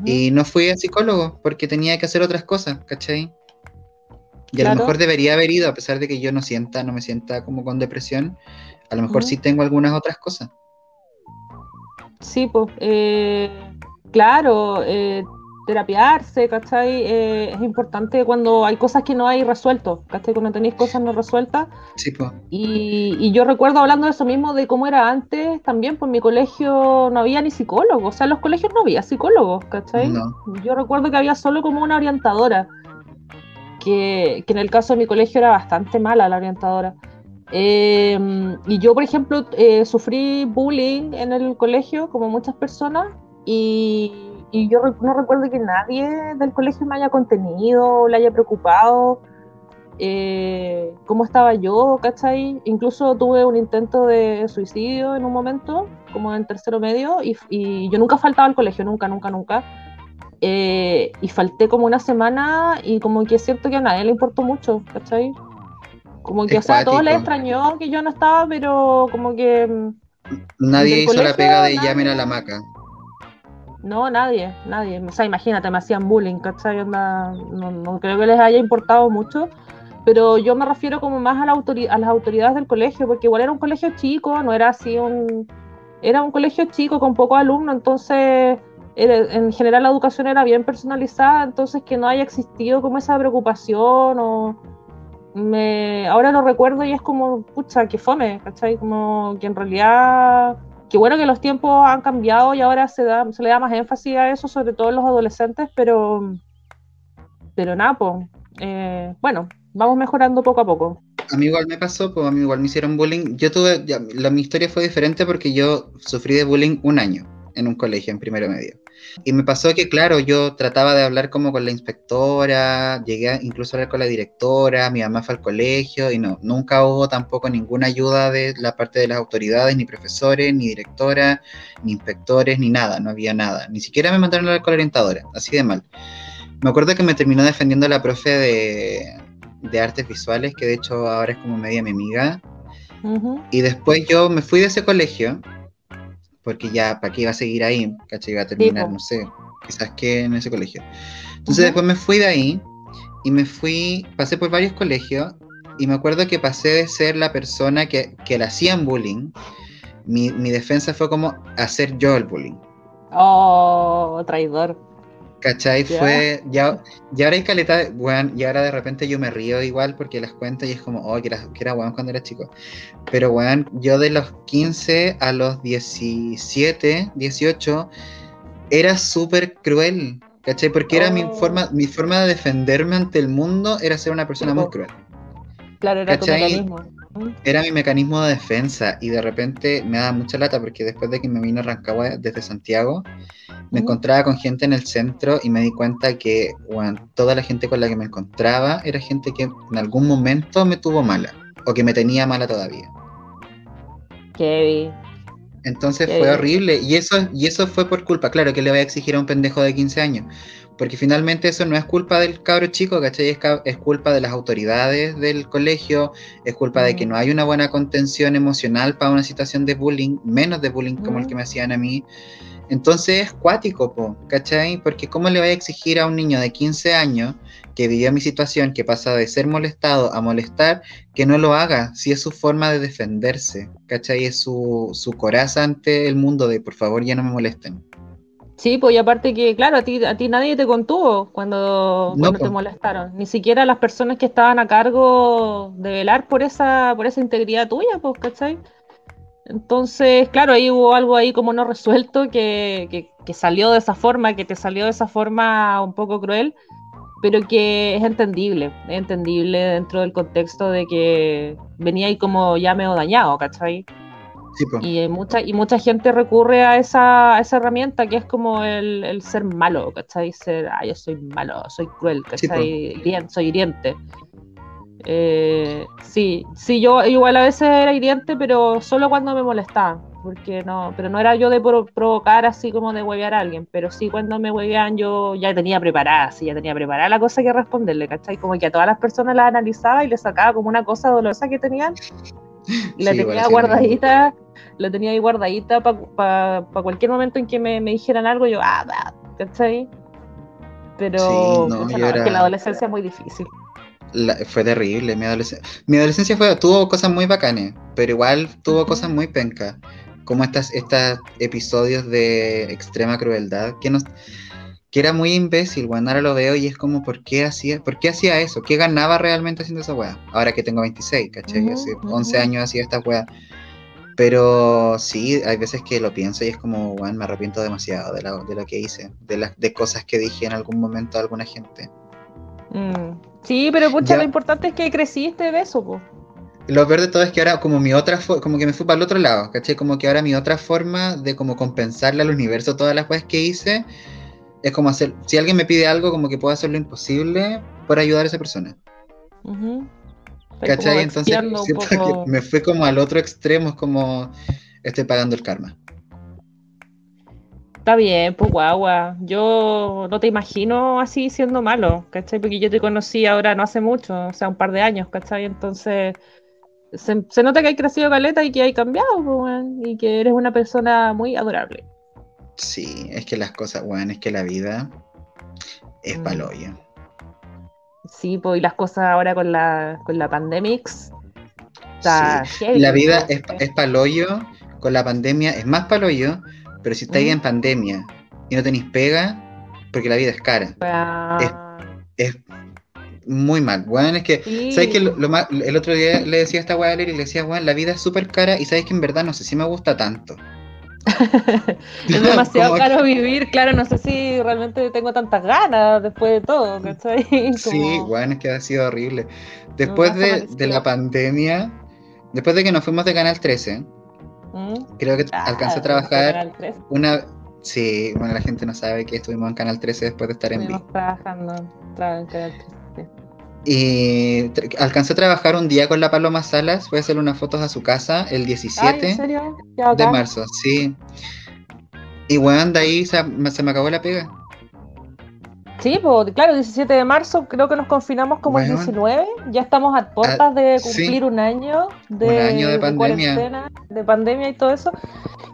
y no fui al psicólogo porque tenía que hacer otras cosas, ¿cachai? Y a lo mejor debería haber ido, a pesar de que yo no sienta, no me sienta como con depresión, a lo mejor sí tengo algunas otras cosas. Sí, pues, eh, claro, eh, terapiarse, ¿cachai? Eh, es importante cuando hay cosas que no hay resuelto, ¿cachai? Cuando tenéis cosas no resueltas. Sí, pues. Y, yo recuerdo hablando de eso mismo, de cómo era antes, también, pues en mi colegio no había ni psicólogos, o sea, en los colegios no había psicólogos, ¿cachai? Yo recuerdo que había solo como una orientadora, que, que en el caso de mi colegio era bastante mala la orientadora. Em, y yo, por ejemplo, eh, sufrí bullying en el colegio, como muchas personas, y, yo no recuerdo que nadie del colegio me haya contenido, le haya preocupado eh, cómo estaba yo, ¿cachai? Incluso tuve un intento de suicidio en un momento, como en tercero medio, y, yo nunca faltaba al colegio, nunca, nunca, nunca. Eh, y falté como una semana y como que es cierto que a nadie le importó mucho, ¿cachai? Como que, o sea, a todos les extrañó que yo no estaba, pero como que. Mm, nadie hizo la pega de llamen a la maca. No, nadie, nadie. O sea, imagínate, me hacían bullying, ¿cachai? No, no, creo que les haya importado mucho. Pero yo me refiero como más a, la a las autoridades del colegio, porque igual era un colegio chico, no era así un. Era un colegio chico con pocos alumnos, entonces en general la educación era bien personalizada, entonces que no haya existido como esa preocupación o me, ahora lo recuerdo y es como, pucha, que fome, ¿cachai? Como que en realidad, que bueno que los tiempos han cambiado y ahora se, da, se le da más énfasis a eso, sobre todo los adolescentes, pero, pero nada, pues, bueno, vamos mejorando poco a poco. A mí igual me pasó, pues a mí igual me hicieron bullying. Yo tuve, la, mi historia fue diferente porque yo sufrí de bullying un año en un colegio, en primero medio. Y me pasó que, claro, yo trataba de hablar como con la inspectora, llegué incluso a hablar con la directora, mi mamá fue al colegio y no, nunca hubo tampoco ninguna ayuda de la parte de las autoridades, ni profesores, ni directora, ni inspectores, ni nada, no había nada. Ni siquiera me mandaron a hablar con la orientadora, así de mal. Me acuerdo que me terminó defendiendo la profe de, de artes visuales, que de hecho ahora es como media mi amiga. Y después yo me fui de ese colegio porque ya, ¿para qué iba a seguir ahí? ¿Cachai? Iba a terminar, no sé, quizás que en ese colegio. Entonces después me fui de ahí y me fui, pasé por varios colegios y me acuerdo que pasé de ser la persona que, que le hacían bullying, mi, mi defensa fue como hacer yo el bullying. Oh, traidor. ¿Cachai? Fue. Ya, ya ahora hay caleta, bueno, y ahora de repente yo me río igual porque las cuento y es como, oh, que era, que era cuando era chico. Pero weón, yo de los 15 a los 17, 18, era súper cruel. ¿Cachai? Porque era mi oh. forma, mi forma de defenderme ante el mundo era ser una persona muy cruel. Claro, era tu mecanismo. Era mi mecanismo de defensa y de repente me daba mucha lata porque después de que me vine a Rancagua desde Santiago, me encontraba con gente en el centro y me di cuenta que toda la gente con la que me encontraba era gente que en algún momento me tuvo mala. o que me tenía mala todavía. Kevin. Entonces fue horrible. Y eso, y eso fue por culpa, claro, que le voy a exigir a un pendejo de 15 años. Porque finalmente eso no es culpa del cabro chico, ¿cachai? Es, culpa de las autoridades del colegio, es culpa de que mm. no hay una buena contención emocional para una situación de bullying, menos de bullying como el mm. que me hacían a mí. Entonces es cuático, po, ¿cachai? Porque ¿cómo le voy a exigir a un niño de 15 años que vivió mi situación, que pasa de ser molestado a molestar, que no lo haga, si es su forma de defenderse, ¿cachai? Es su, su coraza ante el mundo de por favor ya no me molesten. Sí, pues y aparte que, claro, a ti, a ti nadie te contuvo cuando, te molestaron. Ni siquiera las personas que estaban a cargo de velar por esa, por esa integridad tuya, pues, ¿cachai? Entonces, claro, ahí hubo algo ahí como no resuelto que, que, salió de esa forma, que te salió de esa forma un poco cruel, pero que es entendible, es entendible dentro del contexto de que venía ahí como ya medio dañado, ¿cachai? Y, mucha, y mucha gente recurre a esa, esa herramienta que es como el, ser malo, ¿cachai? Ser, ah, yo soy malo, soy cruel, ¿cachai? soy hiriente. Eh, sí, sí, yo igual a veces era hiriente, pero solo cuando me molestaba porque no, pero no era yo de provocar así como de huevear a alguien, pero sí cuando me hueveaban yo ya tenía preparada, sí, ya tenía preparada la cosa que responderle, ¿cachai? Como que a todas las personas las analizaba y les sacaba como una cosa dolorosa que tenían y la tenía guardadita, la tenía ahí guardadita para cualquier momento en que me, dijeran algo, yo, ah, ¿cachai? Pero que la adolescencia es muy difícil. fue terrible, mi adolescencia. Mi adolescencia fue, tuvo cosas muy bacanes, pero igual tuvo cosas muy pencas. Como estas, estos episodios de extrema crueldad, que nos, que era muy imbécil, weón. Ahora lo veo y es como, ¿por qué hacía, ¿por qué hacía eso? ¿Qué ganaba realmente haciendo esa weá? Ahora que tengo 26, ¿cachai? Hace 11 años hacía esta weá. Pero sí, hay veces que lo pienso y es como, weón, me arrepiento demasiado de, de lo que hice, de, las de cosas que dije en algún momento a alguna gente. Mm. Sí, pero pucha, lo importante es que creciste de eso, po. Lo peor de todo es que ahora como mi otra como que me fui para el otro lado, ¿cachai? Como que ahora mi otra forma de como compensarle al universo todas las cosas que hice es como hacer, si alguien me pide algo, como que puedo hacer lo imposible por ayudar a esa persona. ¿Cachai? Entonces siento que me fui como al otro extremo, es como estoy pagando el karma. Está bien, pues guagua. Yo no te imagino así siendo malo, ¿cachai? Porque yo te conocí ahora no hace mucho, o sea, un par de años, ¿cachai? Entonces se, nota que hay crecido caleta y que hay cambiado, pues, y que eres una persona muy adorable. Sí, es que las cosas, bueno, es que la vida es mm. paloyo. Sí, pues y las cosas ahora con la, con la pandemix. la vida es, es paloyo, con la pandemia es más paloyo, pero si estáis en pandemia y no tenéis pega, porque la vida es cara. Es, muy mal. Bueno, es que, ¿sabes que el otro día le decía a esta weá y le decía, bueno, la vida es súper cara y sabes que en verdad no sé si me gusta tanto. Es *laughs* demasiado caro vivir, claro, no sé si realmente tengo tantas ganas después de todo, *laughs* Sí, bueno, es que ha sido horrible. Después de, la pandemia, después de que nos fuimos de Canal 13, ¿Mm? creo que ah, alcancé a trabajar una... Sí, bueno, la gente no sabe que estuvimos en Canal 13 después de estar en vivo. trabajando, en Canal 13. Y alcancé a trabajar un día con la Paloma Salas, fue a hacerle unas fotos a su casa el 17 de marzo, sí. Y bueno, de ahí se, se, me acabó la pega. Sí, pues claro, el 17 de marzo creo que nos confinamos como el 19, ya estamos a puertas de cumplir un año de, un año de pandemia. De, pandemia y todo eso,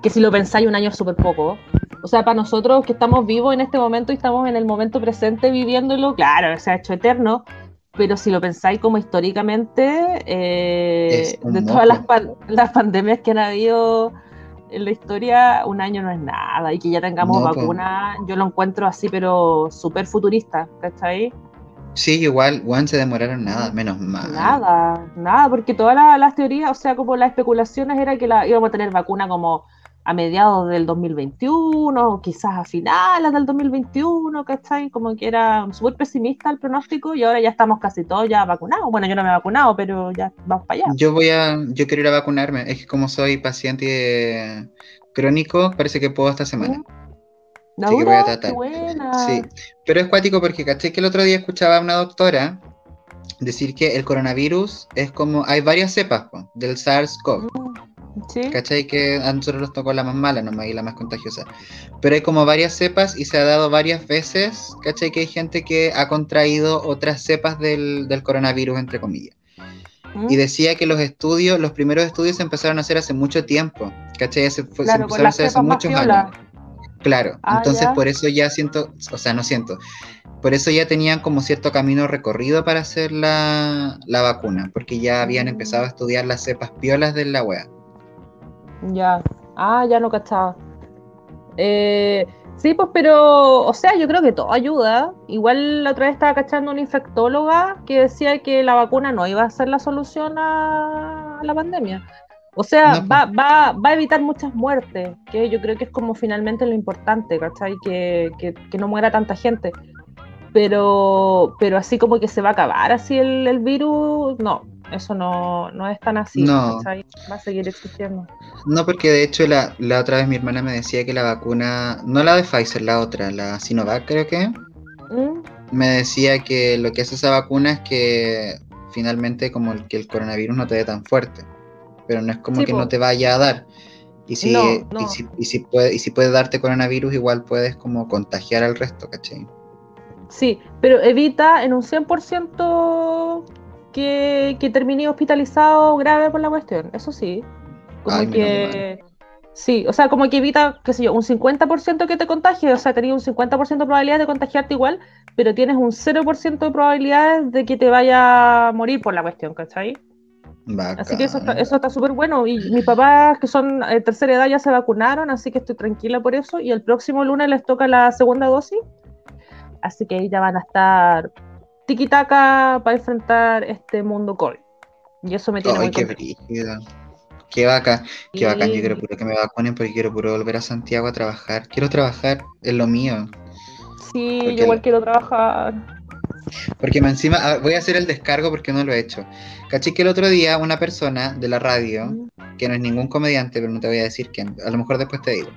que si lo pensáis un año es súper poco. O sea, para nosotros que estamos vivos en este momento y estamos en el momento presente viviéndolo, claro, se ha hecho eterno, pero si lo pensáis como históricamente, eh, de todas las, pandemias que han habido en la historia, un año no es nada. Y que ya tengamos vacuna, yo lo encuentro así, pero súper futurista, ¿cachai? Sí, igual, Juan se demoraron nada, menos mal. Nada, nada, porque todas las, teorías, o sea, como las especulaciones era que la, íbamos a tener vacuna como a mediados del 2021, quizás a finales del 2021, ¿cachai? Como que era súper pesimista el pronóstico y ahora ya estamos casi todos ya vacunados. Bueno, yo no me he vacunado, pero ya vamos para allá. Yo voy a, yo quiero ir a vacunarme. Es que como soy paciente crónico, parece que puedo esta semana. Así que voy a tratar. Sí, pero es cuático porque caché que el otro día escuchaba a una doctora decir que el coronavirus es como, hay varias cepas po, del SARS-CoV. Sí. ¿Cachai? Que a nosotros nos tocó la más mala nomás y la más contagiosa. Pero hay como varias cepas y se ha dado varias veces, ¿cachai? Que hay gente que ha contraído otras cepas del, del coronavirus, entre comillas. Mm. Y decía que los estudios, los primeros estudios se empezaron a hacer hace mucho tiempo, ¿cachai? Se, se Claro, con empezaron a hacer hace muchos piola. años. Claro, Ah, entonces ya. por eso ya siento, o sea, no siento, por eso ya tenían como cierto camino recorrido para hacer la, la vacuna, porque ya habían Mm. empezado a estudiar las cepas piolas de la wea. Ya. Ah, ya no cachaba. Eh, sí, pues, pero, o sea, yo creo que todo ayuda. Igual la otra vez estaba cachando una infectóloga que decía que la vacuna no iba a ser la solución a la pandemia. O sea, No, va, va, va a evitar muchas muertes, que yo creo que es como finalmente lo importante, ¿cachai? Que, que, que no muera tanta gente. Pero, pero así como que se va a acabar así el, el virus, no, eso no, no es tan así, No. Va a seguir existiendo. No, porque de hecho la, la otra vez mi hermana me decía que la vacuna, no la de Pfizer, la otra, la Sinovac creo que, ¿Mm? me decía que lo que hace esa vacuna es que finalmente como el- que el coronavirus no te dé tan fuerte, pero no es como Sí, que po. no te vaya a dar. Y si, No, y si, y si puede, y si puede darte coronavirus, igual puedes como contagiar al resto, ¿cachai? Sí, pero evita en un 100% que, que termine hospitalizado grave por la cuestión, eso sí. Como Ay, que... Sí, o sea, como que evita, qué sé yo, un 50% que te contagie, o sea, tenías un 50% de probabilidad de contagiarte igual, pero tienes un 0% de probabilidades de que te vaya a morir por la cuestión, ¿cachai? Así que eso está, Bacán. eso está súper bueno. Y mis papás, que son de tercera edad, ya se vacunaron, así que estoy tranquila por eso. Y el próximo lunes les toca la segunda dosis. Así que ahí ya van a estar tiquitaca para enfrentar este mundo COVID. Y eso me tiene Ay, muy qué brígido. Qué bacán, qué bacán. Yo quiero puro que me vacunen porque quiero puro volver a Santiago a trabajar. Quiero trabajar en lo mío. Sí, Porque yo igual quiero trabajar. Porque me encima, voy a hacer el descargo porque no lo he hecho. Caché que el otro día una persona de la radio, que no es ningún comediante, pero no te voy a decir quién, a lo mejor después te digo.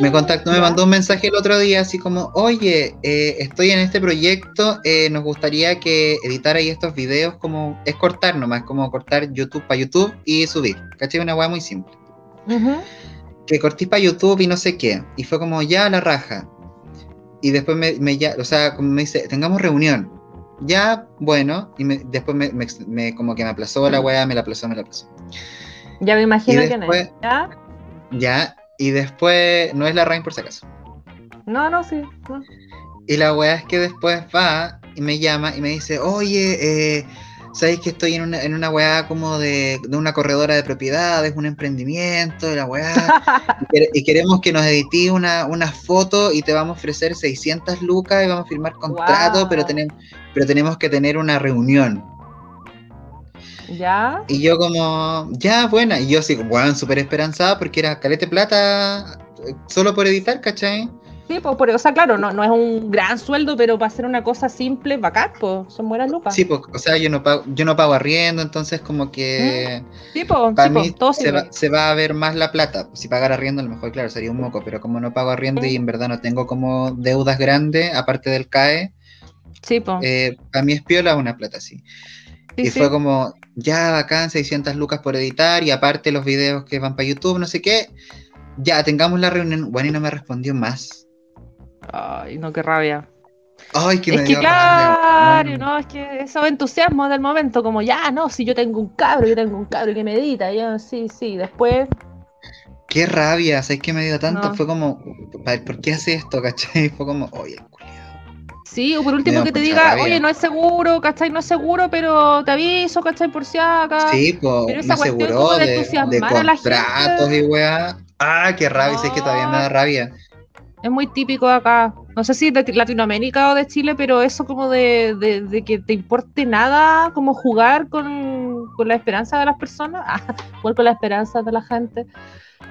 Me contactó, me mandó un mensaje el otro día así como, oye, eh, estoy en este proyecto, eh, nos gustaría que editarais estos videos como, es cortar nomás, como cortar YouTube para YouTube y subir. ¿Cachai? Una weá muy simple. Ujú. que cortís para YouTube y no sé qué. Y fue como, ya la raja. Y después me, me ya, o sea, como me dice, tengamos reunión. Ya, bueno. Y me- después me, me- como que me aplazó la weá, me la aplazó, me la aplazó. Ya me imagino después- es. ¿Ya? Ya. Y después, no es la Rain por si acaso. No, no, sí. no. Y la weá es que después va y me llama y me dice, oye, eh, ¿sabéis que estoy en una, en una weá como de, de una corredora de propiedades, un emprendimiento, la weá? *laughs* y, quere- y queremos que nos edití una, una foto y te vamos a ofrecer 600 lucas y vamos a firmar contrato, pero, tenemos, pero tenemos que tener una reunión. ¿Ya? Y yo como, ya, buena. Y yo así, weón, súper esperanzada porque era calete plata eh, solo por editar, ¿cachai? Sí, pues, por- o sea, claro, no, no es un gran sueldo, pero para hacer una cosa simple, bacán, pues, son buenas lucas. Sí, pues, o sea, yo no pago, yo no pago arriendo, entonces como que Sí, pues, para sí, mí todo se va, se va a ver más la plata. Si pagara arriendo, a lo mejor, claro, sería un moco, pero como no pago arriendo y en verdad no tengo como deudas grandes, aparte del CAE, Sí, pues. eh, para mí es piola una plata así. sí, y fue como, ya bacán, 600 lucas por editar y aparte los videos que van para YouTube, no sé qué. Ya, tengamos la reunión. Bueno, y no me respondió más. Ay, no, qué rabia. Ay, que es me que dio claro, rabia, no, es que esos entusiasmos del momento, como ya, no, si yo tengo un cabro, yo tengo un cabro que medita, yo sí, sí, después, Qué rabia, ¿sabes qué me dio tanto? No. Fue como, ¿por qué hace esto, cachai? *laughs* Fue como, oye, el culiao. Sí, o por último que te diga, rabia. oye, no es seguro, ¿cachai? No es seguro, pero te aviso, ¿cachai? Por si acá. Sí, pues, pero me esa aseguró de de, contratos y weá. Ah, qué rabia, sé que todavía me da rabia. Es muy típico de acá. No sé si de Latinoamérica o de Chile, pero eso como de, de- de que te importe nada, como jugar con, con la esperanza de las personas, ah, *laughs* jugar con la esperanza de la gente.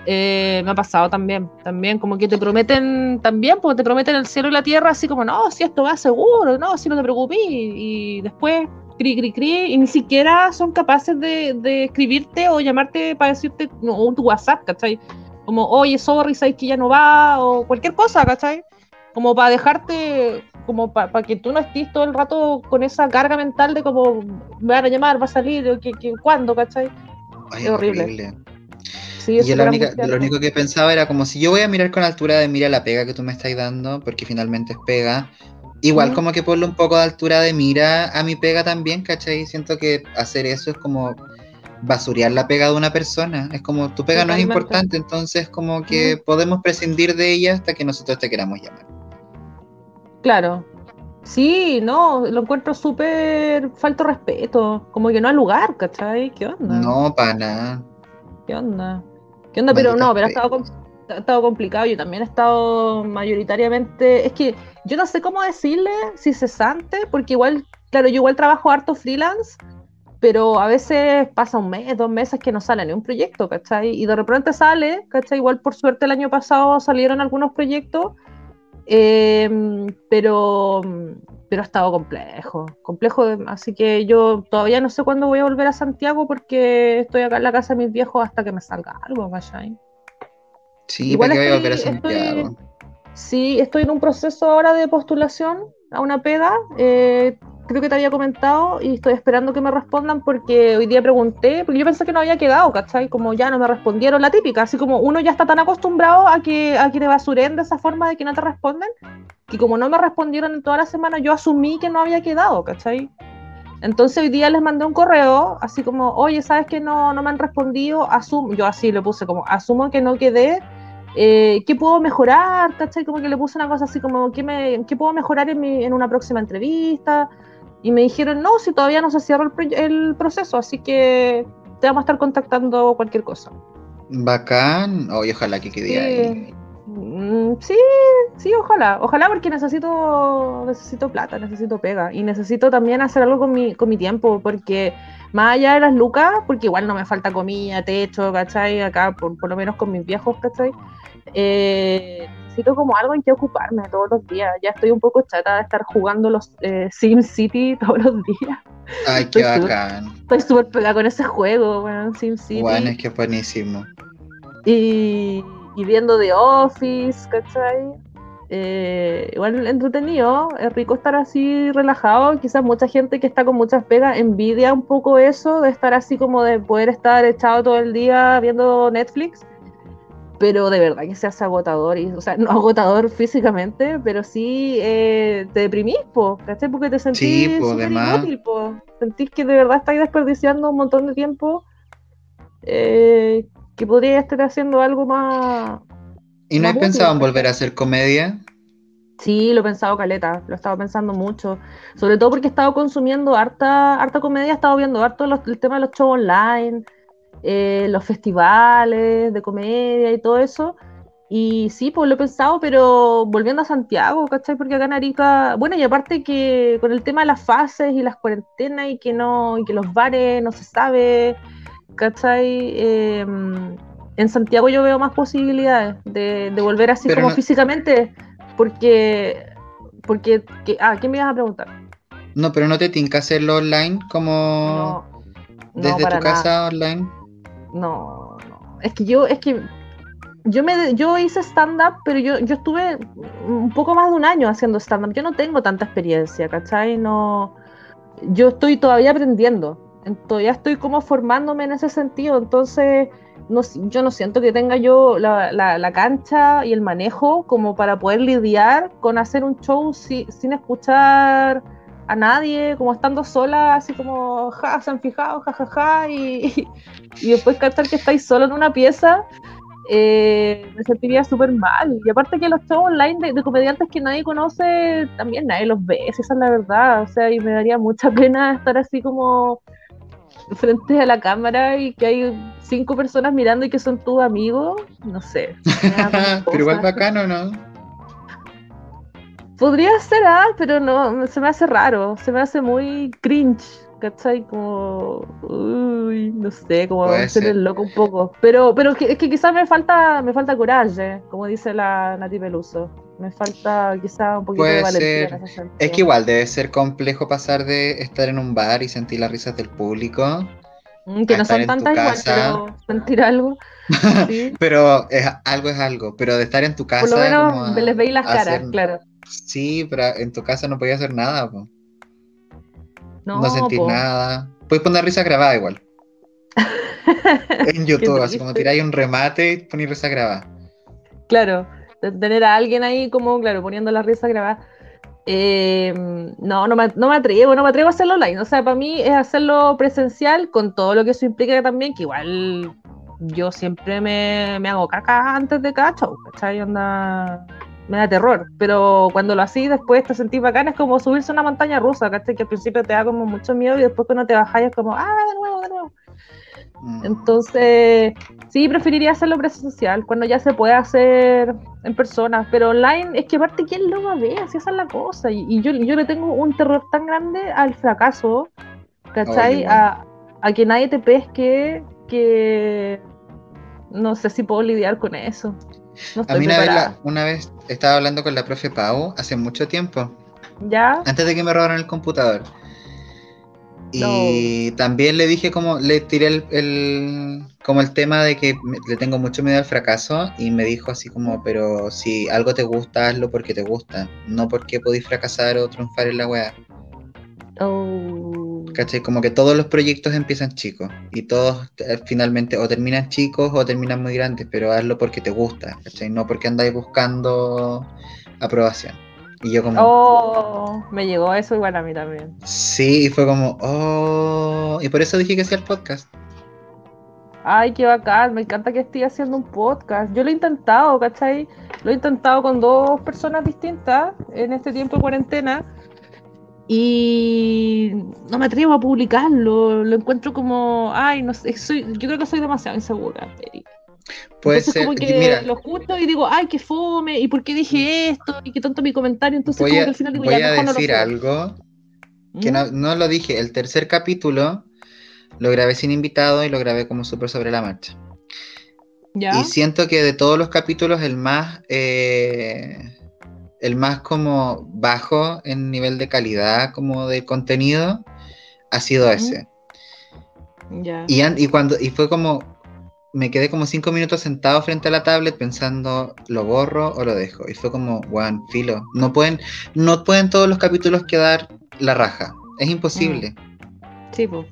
Eh, me ha pasado también, también como que te prometen también, porque te prometen el cielo y la tierra, así como, no, si esto va seguro, no, si no te preocupes, y después cri, cri, cri, y ni siquiera son capaces de, de escribirte o llamarte para decirte, no, o tu WhatsApp, ¿cachai? Como, oye, sorry, sabes que ya no va, o cualquier cosa, ¿cachai? como para dejarte, como para que tú no estés todo el rato con esa carga mental de como me van a llamar, va a salir, que, que, ¿cuándo, cachai? es horrible. Sí, y lo único que pensaba era como si yo voy a mirar con altura de mira la pega que tú me estás dando, porque finalmente es pega, igual como que ponle un poco de altura de mira a mi pega también, ¿cachai? Siento que hacer eso es como basurear la pega de una persona. Es como tu pega no es importante, entonces como que podemos prescindir de ella hasta que nosotros te queramos llamar. Claro. Sí, no, lo encuentro súper falto respeto. Como que no hay lugar, ¿cachai? ¿Qué onda? No, para nada. ¿Qué onda? ¿Qué onda? pero no, pero ha estado, ha estado complicado. Yo también he estado mayoritariamente. Es que yo no sé cómo decirle si cesante, porque igual, claro, yo igual trabajo harto freelance pero a veces pasa un mes, dos meses que no sale ni un proyecto, ¿cachai? Y de repente sale, ¿cachai? Igual por suerte el año pasado salieron algunos proyectos, eh, pero, pero ha estado complejo, complejo, así que yo todavía no sé cuándo voy a volver a Santiago porque estoy acá en la casa de mis viejos hasta que me salga algo, ¿cachai? Sí, Igual estoy, voy a volver a Santiago. sí, estoy en un proceso ahora de postulación a una pega. Eh, creo que te había comentado y estoy esperando que me respondan porque hoy día pregunté, porque yo pensé que no había quedado, ¿cachai? Como ya no me respondieron la típica, así como uno ya está tan acostumbrado a que, a que te basuren de esa forma de que no te responden, que como no me respondieron en toda la semana, yo asumí que no había quedado, ¿cachai? Entonces hoy día les mandé un correo, así como, oye, ¿sabes que no, no me han respondido? Asumo, yo así le puse como, asumo que no quedé, eh, ¿qué puedo mejorar? ¿Cachai? Como que le puse una cosa así como, ¿qué, me, qué puedo mejorar en, mi, en una próxima entrevista? Y me dijeron, no, si todavía no se cierra el, proceso, así que te vamos a estar contactando cualquier cosa. Bacán, oh, ojalá que quede ahí. Mm, sí, sí, ojalá, ojalá porque necesito, necesito plata, necesito pega y necesito también hacer algo con mi, con mi tiempo, porque más allá de las lucas, porque igual no me falta comida, techo, ¿cachai? Acá, por, por lo menos con mis viejos, ¿cachai? Eh, necesito como algo en que ocuparme todos los días. Ya estoy un poco chata de estar jugando los eh, Sim City *laughs* todos los días. Ay, qué bacán. estoy súper pegada con ese juego, bueno, Sim City. Bueno, es que es buenísimo. Y, y viendo The Office, ¿cachai? Eh, igual entretenido, es rico estar así relajado. Quizás mucha gente que está con muchas pegas envidia un poco eso de estar así como de poder estar echado todo el día viendo Netflix pero de verdad que se hace agotador, y, o sea, no *laughs* agotador físicamente, pero sí eh, te deprimís, po, ¿cachai? Porque te sentís sí, inútil, po. sentís que de verdad estáis desperdiciando un montón de tiempo eh, que podría estar haciendo algo más... ¿Y no has pensado en volver a hacer comedia? Sí, lo he pensado caleta, lo he estado pensando mucho, sobre todo porque he estado consumiendo harta, harta comedia, he estado viendo harto el tema de los shows online, eh, los festivales de comedia y todo eso. Y sí, pues lo he pensado, pero volviendo a Santiago, ¿cachai? Porque acá en Arica, bueno, y aparte que con el tema de las fases y las cuarentenas y que no, y que los bares no se sabe, ¿cachai? Em, en Santiago yo veo más posibilidades de, volver así como físicamente, porque, porque, que, ah, ¿qué me ibas a preguntar? No, pero no te tinca hacerlo online como desde tu casa online. No, no. Es que yo, es que yo me yo hice stand-up, pero yo, yo estuve un poco más de un año haciendo stand-up. Yo no tengo tanta experiencia, ¿cachai? No. Yo estoy todavía aprendiendo. Todavía estoy como formándome en ese sentido. Entonces, no, yo no siento que tenga yo la, la, cancha y el manejo como para poder lidiar con hacer un show sin escuchar a nadie, como estando sola, así como, ja, se han fijado, ja, ja, ja, y, *laughs* y, después captar que estáis solo en una pieza, eh, me sentiría súper mal. Y aparte que los shows online de, comediantes que nadie conoce, también nadie los ve, esa es la verdad, o sea, y me daría mucha pena estar así como frente a la cámara y que hay cinco personas mirando y que son tus amigos, no sé. *laughs* Pero igual bacano, ¿no? Podría ser, ah, pero no, se me hace raro, se me hace muy cringe, ¿cachai? Como, uy, no sé, como ser el loco un poco. Pero, pero es que quizás me falta, me falta coraje, como dice la Nati Peluso. Me falta quizás un poquito de valentía. es que igual debe ser complejo pasar de estar en un bar y sentir las risas del público. Mm, que no son tantas igual, pero sentir algo. *laughs* pero es, algo es algo. Pero de estar en tu casa. Por lo menos les veis las caras, claro. Sí, pero en tu casa no podía hacer nada. No, no sentís nada. Puedes poner risa grabada igual. *laughs* en YouTube, así como tiráis un remate y ponéis risa grabada. Claro, tener a alguien ahí como, claro, poniendo la risa grabada. Eh, no, no me, no me, atrevo, no me atrevo a hacerlo online. O sea, para mí es hacerlo presencial con todo lo que eso implica también, que igual yo siempre me, me hago caca antes de cada show, ¿cachai? Me da terror, pero cuando lo así después te sentís bacán, es como subirse a una montaña rusa, ¿cachai? Que al principio te da como mucho miedo y después cuando te bajas es como, ah, de nuevo, de nuevo. Mm. Entonces, sí, preferiría hacerlo presencial, cuando ya se puede hacer en persona, pero online es que aparte, ¿quién lo va a ver? Así esa es la cosa. Y, yo, yo le tengo un terror tan grande al fracaso, ¿cachai? a, a, que nadie te pesque, que no sé si puedo lidiar con eso. a mí una vez, una vez estaba hablando con la profe Pau hace mucho tiempo. ¿Ya? Antes de que me robaran el computador. Y también le dije como, le tiré el, como el tema de que le tengo mucho miedo al fracaso y me dijo así como, pero si algo te gusta, hazlo porque te gusta, no porque podéis fracasar o triunfar en la web. Oh. ¿Cachai? Como que todos los proyectos empiezan chicos y todos eh, finalmente o terminan chicos o terminan muy grandes, pero hazlo porque te gusta, ¿cachai? No porque andáis buscando aprobación. Y yo como... Oh, me llegó eso igual a mí también. Sí, y fue como, oh, y por eso dije que sea el podcast. Ay, qué bacán, me encanta que esté haciendo un podcast. Yo lo he intentado, ¿cachai? Lo he intentado con dos personas distintas en este tiempo de cuarentena y no me atrevo a publicarlo. Lo encuentro como, ay, no sé, soy, yo creo que soy demasiado insegura. Puede ser. Como que Mira, lo escucho y digo, ay, qué fome, y por qué dije esto, y qué tanto mi comentario. Entonces, voy como a, que al final digo, voy ya, a decir algo que no, ¿Mm? no, lo dije. El tercer capítulo lo grabé sin invitado y lo grabé como súper sobre la marcha. ¿Ya? Y siento que de todos los capítulos, el más. Eh, el más como bajo en nivel de calidad, como de contenido, ha sido ese. Ya. Y, y, cuando, y fue como, me quedé como cinco minutos sentado frente a la tablet pensando, ¿lo borro o lo dejo? Y fue como, one, filo. No pueden, no pueden todos los capítulos quedar la raja. Es imposible. Sí, pues.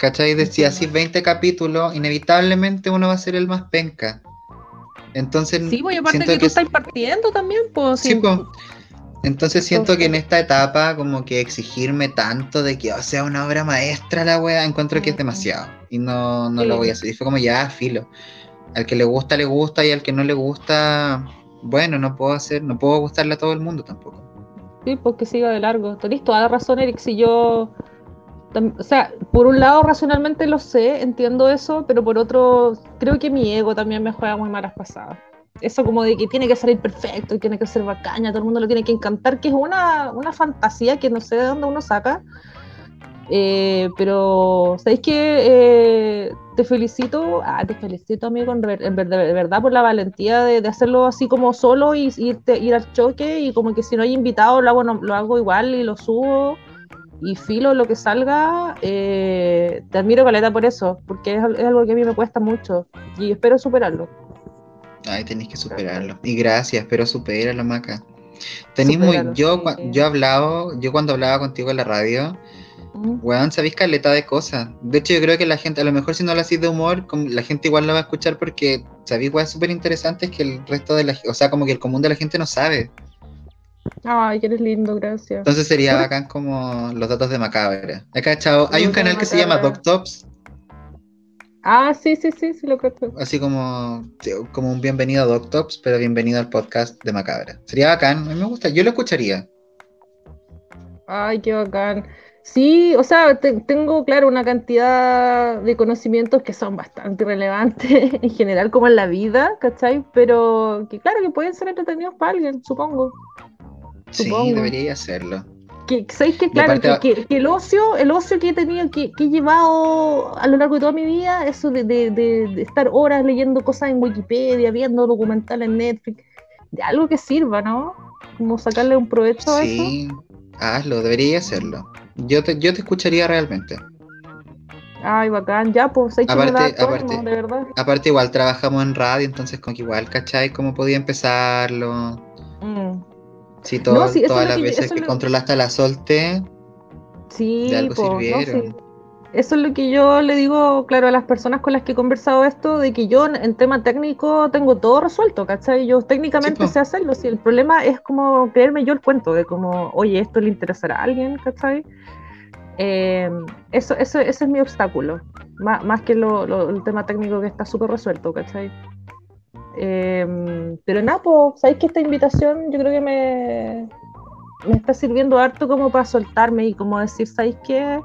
¿Cachai? Decía así 20 capítulos, inevitablemente uno va a ser el más penca. Entonces, Sí, pues, aparte que, tú estás partiendo también, pues. Sí, pues. Entonces siento que en esta etapa como que exigirme tanto de que oh, sea una obra maestra la wea, encuentro que es demasiado. Y no, no lo voy a hacer. Y fue como ya, filo. Al que le gusta, le gusta, y al que no le gusta, bueno, no puedo hacer, no puedo gustarle a todo el mundo tampoco. Sí, porque siga de largo. Tenés toda la razón, Eric, si yo... O sea, por un lado racionalmente lo sé, entiendo eso, pero por otro creo que mi ego también me juega muy malas pasadas eso como de que tiene que salir perfecto y tiene que ser bacaña, todo el mundo lo tiene que encantar, que es una, una fantasía que no sé de dónde uno saca. Eh, pero, ¿sabéis que eh, te felicito? Ah, te felicito, amigo, en, en, de verdad por la valentía de, de, hacerlo así como solo y irte, ir al choque y como que si no hay invitado lo hago, no, lo hago igual y lo subo y filo lo que salga. Eh, te admiro, Caleta, por eso, porque es, es algo que a mí me cuesta mucho y espero superarlo. Ay, tenéis que superarlo. Y gracias, pero supéralo, Maca. Tenéis muy. Yo, sí. yo hablado, yo cuando hablaba contigo en la radio, weón, sabéis caleta de cosas. De hecho, yo creo que la gente, a lo mejor si no lo hacéis de humor, la gente igual lo va a escuchar porque sabéis weón súper interesantes que el resto de la o sea, como que el común de la gente no sabe. Ay, que eres lindo, gracias. Entonces sería *laughs* bacán como los datos de Macabra. Acá, chao. Hay un canal que se llama. DocTops, Ah, sí, sí, sí, sí, lo creo. así como, como un bienvenido a DocTops, pero bienvenido al podcast de Macabra. Sería bacán, a mí me gusta, yo lo escucharía. Ay, qué bacán. Sí, o sea, te- tengo, claro, una cantidad de conocimientos que son bastante relevantes *laughs* en general, como en la vida, ¿cachai? Pero que, claro, que pueden ser entretenidos para alguien, supongo. Sí, Supongo. debería hacerlo. Que, ¿sabéis que, claro, que, que- que el ocio, el ocio que he tenido, que, que he llevado a lo largo de toda mi vida, eso de, de- de- de estar horas leyendo cosas en Wikipedia, viendo documentales en Netflix, de algo que sirva, ¿no? Como sacarle un provecho a eso. Sí, hazlo, debería hacerlo. Yo te, yo te escucharía realmente. Ay, bacán, ya, pues, hay que Aparte- me da todo, aparte- ¿no? de verdad. Aparte igual trabajamos en radio, entonces como que igual, ¿cachai? ¿Cómo podía empezarlo? Mm. Sí, todo- No, sí, todas las que- veces que lo- controlaste la solte, Sí, de algo po, no, sirvieron. sí. Eso es lo que yo le digo, claro, a las personas con las que he conversado esto, de que yo en, tema técnico tengo todo resuelto, ¿cachai? Yo técnicamente po. sé hacerlo, si el problema es como creerme yo el cuento, de como, oye, esto le interesará a alguien, ¿cachai? Eh, eso, eso, ese es mi obstáculo, más, más que lo, lo- el tema técnico que está súper resuelto, ¿cachai? Eh, pero nada, pues, ¿sabéis que esta invitación yo creo que me, me está sirviendo harto como para soltarme y como decir, ¿sabéis qué?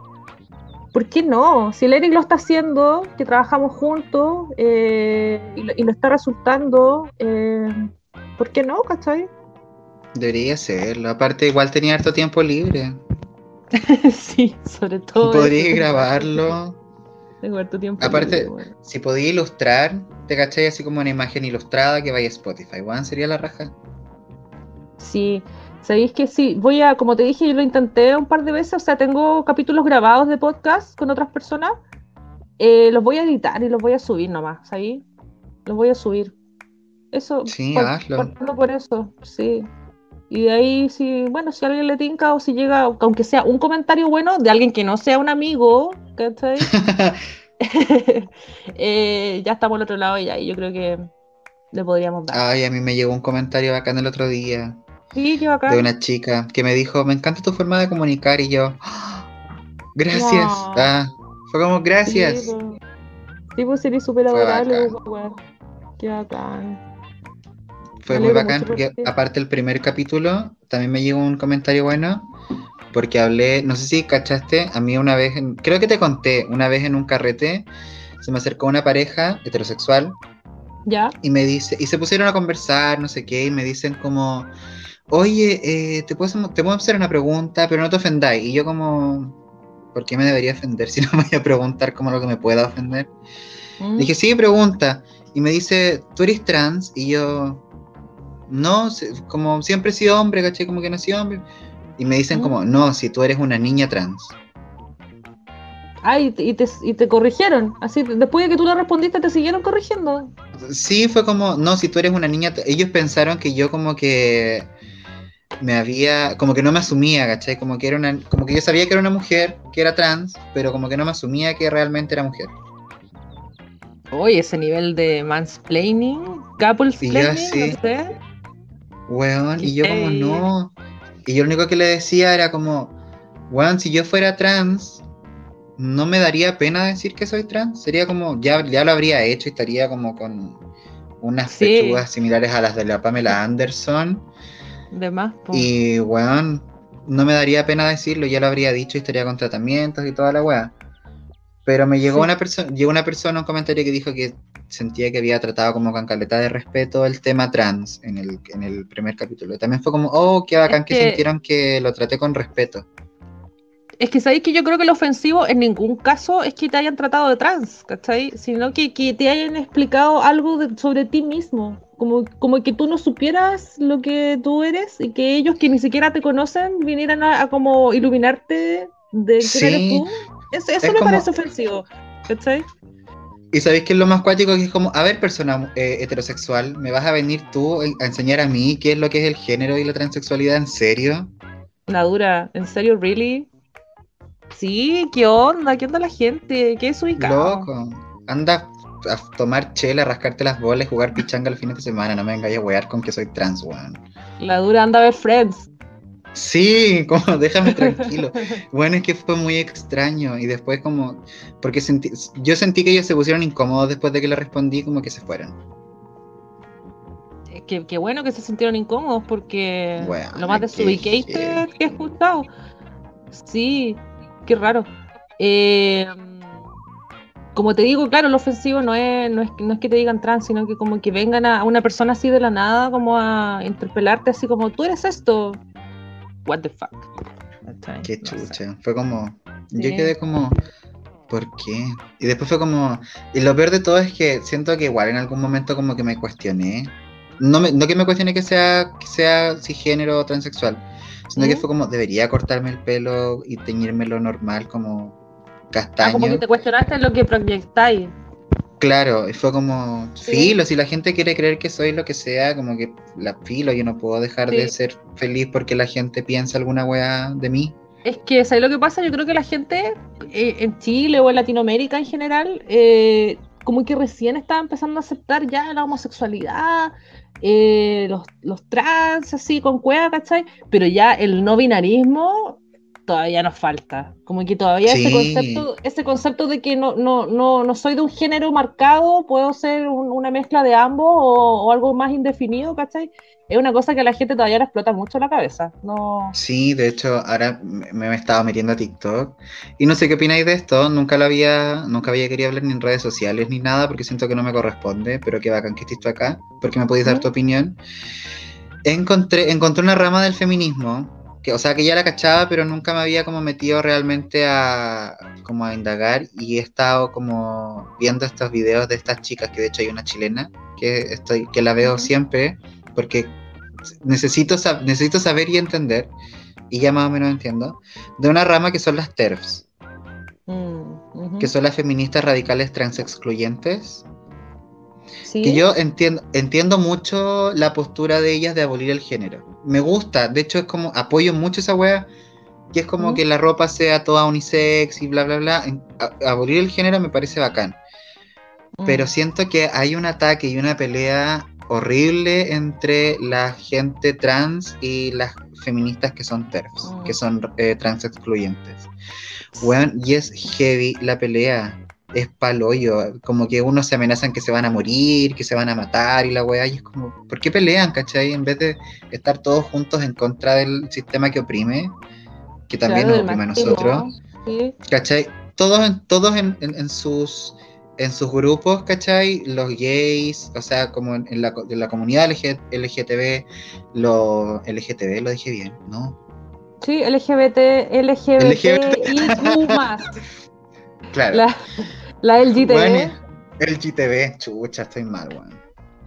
¿Por qué no? Si el Eric lo está haciendo, que trabajamos juntos eh, y, lo, y lo está resultando, eh, ¿por qué no, cachai? debería serlo. Aparte igual tenía harto tiempo libre. *laughs* sí, sobre todo. Podría eso. Tengo harto tiempo. Aparte- libre, bueno. Si podía ilustrar, te cachai así como una imagen ilustrada que vaya a Spotify. Juan sería la raja. Sí, sabéis que sí, voy a, como te dije, yo lo intenté un par de veces, o sea, tengo capítulos grabados de podcast con otras personas, eh, los voy a editar y los voy a subir nomás, ¿sabéis? Los voy a subir. Eso, Sí, par- hazlo. por eso, sí. Y de ahí, si, bueno, si alguien le tinca o si llega, aunque sea un comentario bueno de alguien que no sea un amigo, ¿cachai? *laughs* Eh, ya estamos al otro lado ya, y yo creo que le podríamos dar. Ay, a mí me llegó un comentario bacán el otro día Sí, qué bacán. de una chica que me dijo, me encanta tu forma de comunicar y yo, "Ah, gracias. Wow. Ah, fue como, gracias. Sí, pues, sí, pues sería súper adorable, pues. Qué bacán. Fue muy bacán porque aparte el primer capítulo también me llegó un comentario bueno porque hablé, no sé si cachaste, a mí una vez, en- creo que te conté, una vez en un carrete se me acercó una pareja heterosexual ¿Ya? y me dice, y se pusieron a conversar, no sé qué, y me dicen como, oye, eh, te, puedo, te puedo hacer una pregunta, pero no te ofendáis. Y yo como, ¿por qué me debería ofender si no me voy a preguntar como lo que me pueda ofender? Mm. Dije, sí, pregunta. Y me dice, ¿tú eres trans? Y yo, no, como siempre he sido hombre, ¿caché? Como que no he sido hombre. Y me dicen Mm. como, no, si tú eres una niña trans. Ah, y te, y, te, y te corrigieron. Así, después de que tú le respondiste, te siguieron corrigiendo. Sí, fue como, no, si tú eres una niña, ellos pensaron que yo como que me había, como que no me asumía, ¿cachai? Como que era una, como que yo sabía que era una mujer, que era trans, pero como que no me asumía que realmente era mujer. Oye, ese nivel de mansplaining, couplesplaining, sí. no sé. Weón, y yo como no. Y yo lo único que le decía era como, weón, si yo fuera trans, no me daría pena decir que soy trans. Sería como, ya, ya lo habría hecho y estaría como con unas Sí. pechugas similares a las de la Pamela Anderson. De más. Y, weón, no me daría pena decirlo, ya lo habría dicho y estaría con tratamientos y toda la weá. Pero me llegó Sí. una persona, llegó una persona un comentario que dijo que sentía que había tratado como con caleta de respeto el tema trans en el, en el primer capítulo. También fue como, oh, qué bacán Es que, que- sintieron que lo traté con respeto. Es que sabéis que yo creo que lo ofensivo en ningún caso es que te hayan tratado de trans, ¿cachai? Sino que, que te hayan explicado algo de- sobre ti mismo. Como, como que tú no supieras lo que tú eres y que ellos que ni siquiera te conocen vinieran a, a como iluminarte de quién Sí. eres tú. Eso, eso Es me como- parece ofensivo, ¿cachai? Y sabéis que es lo más cuático que es como, a ver, persona eh, heterosexual, ¿me vas a venir tú a enseñar a mí qué es lo que es el género y la transexualidad en serio? La dura, ¿en serio, really? Sí, ¿qué onda? ¿Qué onda la gente? ¿Qué es ubicado? Loco, anda a tomar chela, a rascarte las bolas jugar pichanga el fin de semana. No me vengáis a wear con que soy trans, weón. La dura anda a ver Friends. Sí, como *laughs* déjame tranquilo. Bueno, es que fue muy extraño y después como, porque sentí, yo sentí que ellos se pusieron incómodos después de que le respondí como que se fueran. Eh, Qué, qué bueno que se sintieron incómodos porque Bueno, lo más desubicated heavy. que he escuchado. Sí, qué raro. Eh, como te digo, claro, lo ofensivo no es, no es, no es que te digan trans, sino que como que vengan a, a una persona así de la nada, como a interpelarte así como, tú eres esto. What the fuck. ¿Cachai? Qué No sé. chucha. Fue como, yo Sí. quedé como, ¿por qué? Y después fue como, y lo peor de todo es que siento que igual en algún momento como que me cuestioné. No, me- no que me cuestione que sea, que sea cisgénero o transexual, sino que ¿Mm? fue como, debería cortarme el pelo y teñírmelo normal como castaño. Ah, como que te cuestionaste lo que proyectáis. Claro, y fue como filo, si la gente quiere creer que soy lo que sea, como que la filo, yo no puedo dejar de ser feliz porque la gente piensa alguna weá de mí. Es que, ¿sabes lo que pasa? Yo creo que la gente eh, en Chile o en Latinoamérica en general, eh, como que recién está empezando a aceptar ya la homosexualidad, eh, los, los trans, así, con cueva, ¿cachai? Pero ya el no binarismo todavía nos falta. Como que todavía ese Sí. concepto, ese concepto de que no, no, no, no soy de un género marcado, puedo ser un- una mezcla de ambos o, o algo más indefinido, ¿cachai? Es una cosa que a la gente todavía le explota mucho la cabeza. No. Sí, de hecho, ahora me, he estado metiendo a TikTok y no sé qué opináis de esto, nunca lo había, nunca había querido hablar ni en redes sociales ni nada porque siento que no me corresponde, pero qué bacán que estés tú acá, porque me podéis dar tu opinión. Encontré, encontré una rama del feminismo, que, o sea, que ya la cachaba, pero nunca me había como metido realmente a, como a indagar y he estado como viendo estos videos de estas chicas, que de hecho hay una chilena, que, estoy, que la veo siempre, porque necesito, sab- necesito saber y entender, y ya más o menos entiendo, de una rama que son las TERFs, Mm, que son las feministas radicales transexcluyentes, Sí. que yo entiendo, entiendo mucho la postura de ellas de abolir el género. Me gusta, de hecho es como, apoyo mucho esa wea, que es como que la ropa sea toda unisex y bla, bla, bla. A- abolir el género me parece bacán, Mm. pero siento que hay un ataque y una pelea horrible entre la gente trans y las feministas que son TERFs, Mm. que son eh, trans excluyentes. Weón, y es heavy la pelea. Es paloyo. Como que unos se amenazan que se van a morir, que se van a matar y la weá. Y es como, ¿por qué pelean, cachai? En vez de estar todos juntos en contra del sistema que oprime, que también Claro, nos oprime a nosotros. Sí. ¿Cachai? Todos, en, todos en, en- en sus en sus grupos, ¿cachai? Los gays, o sea, como en, en la, la comunidad LG, LGTB, lo LGTB, lo dije bien, ¿no? Sí, LGBT, LGBTIQ más. *laughs* Claro. La, la LGTB. Bueno, el GTB, chucha, estoy mal, weón.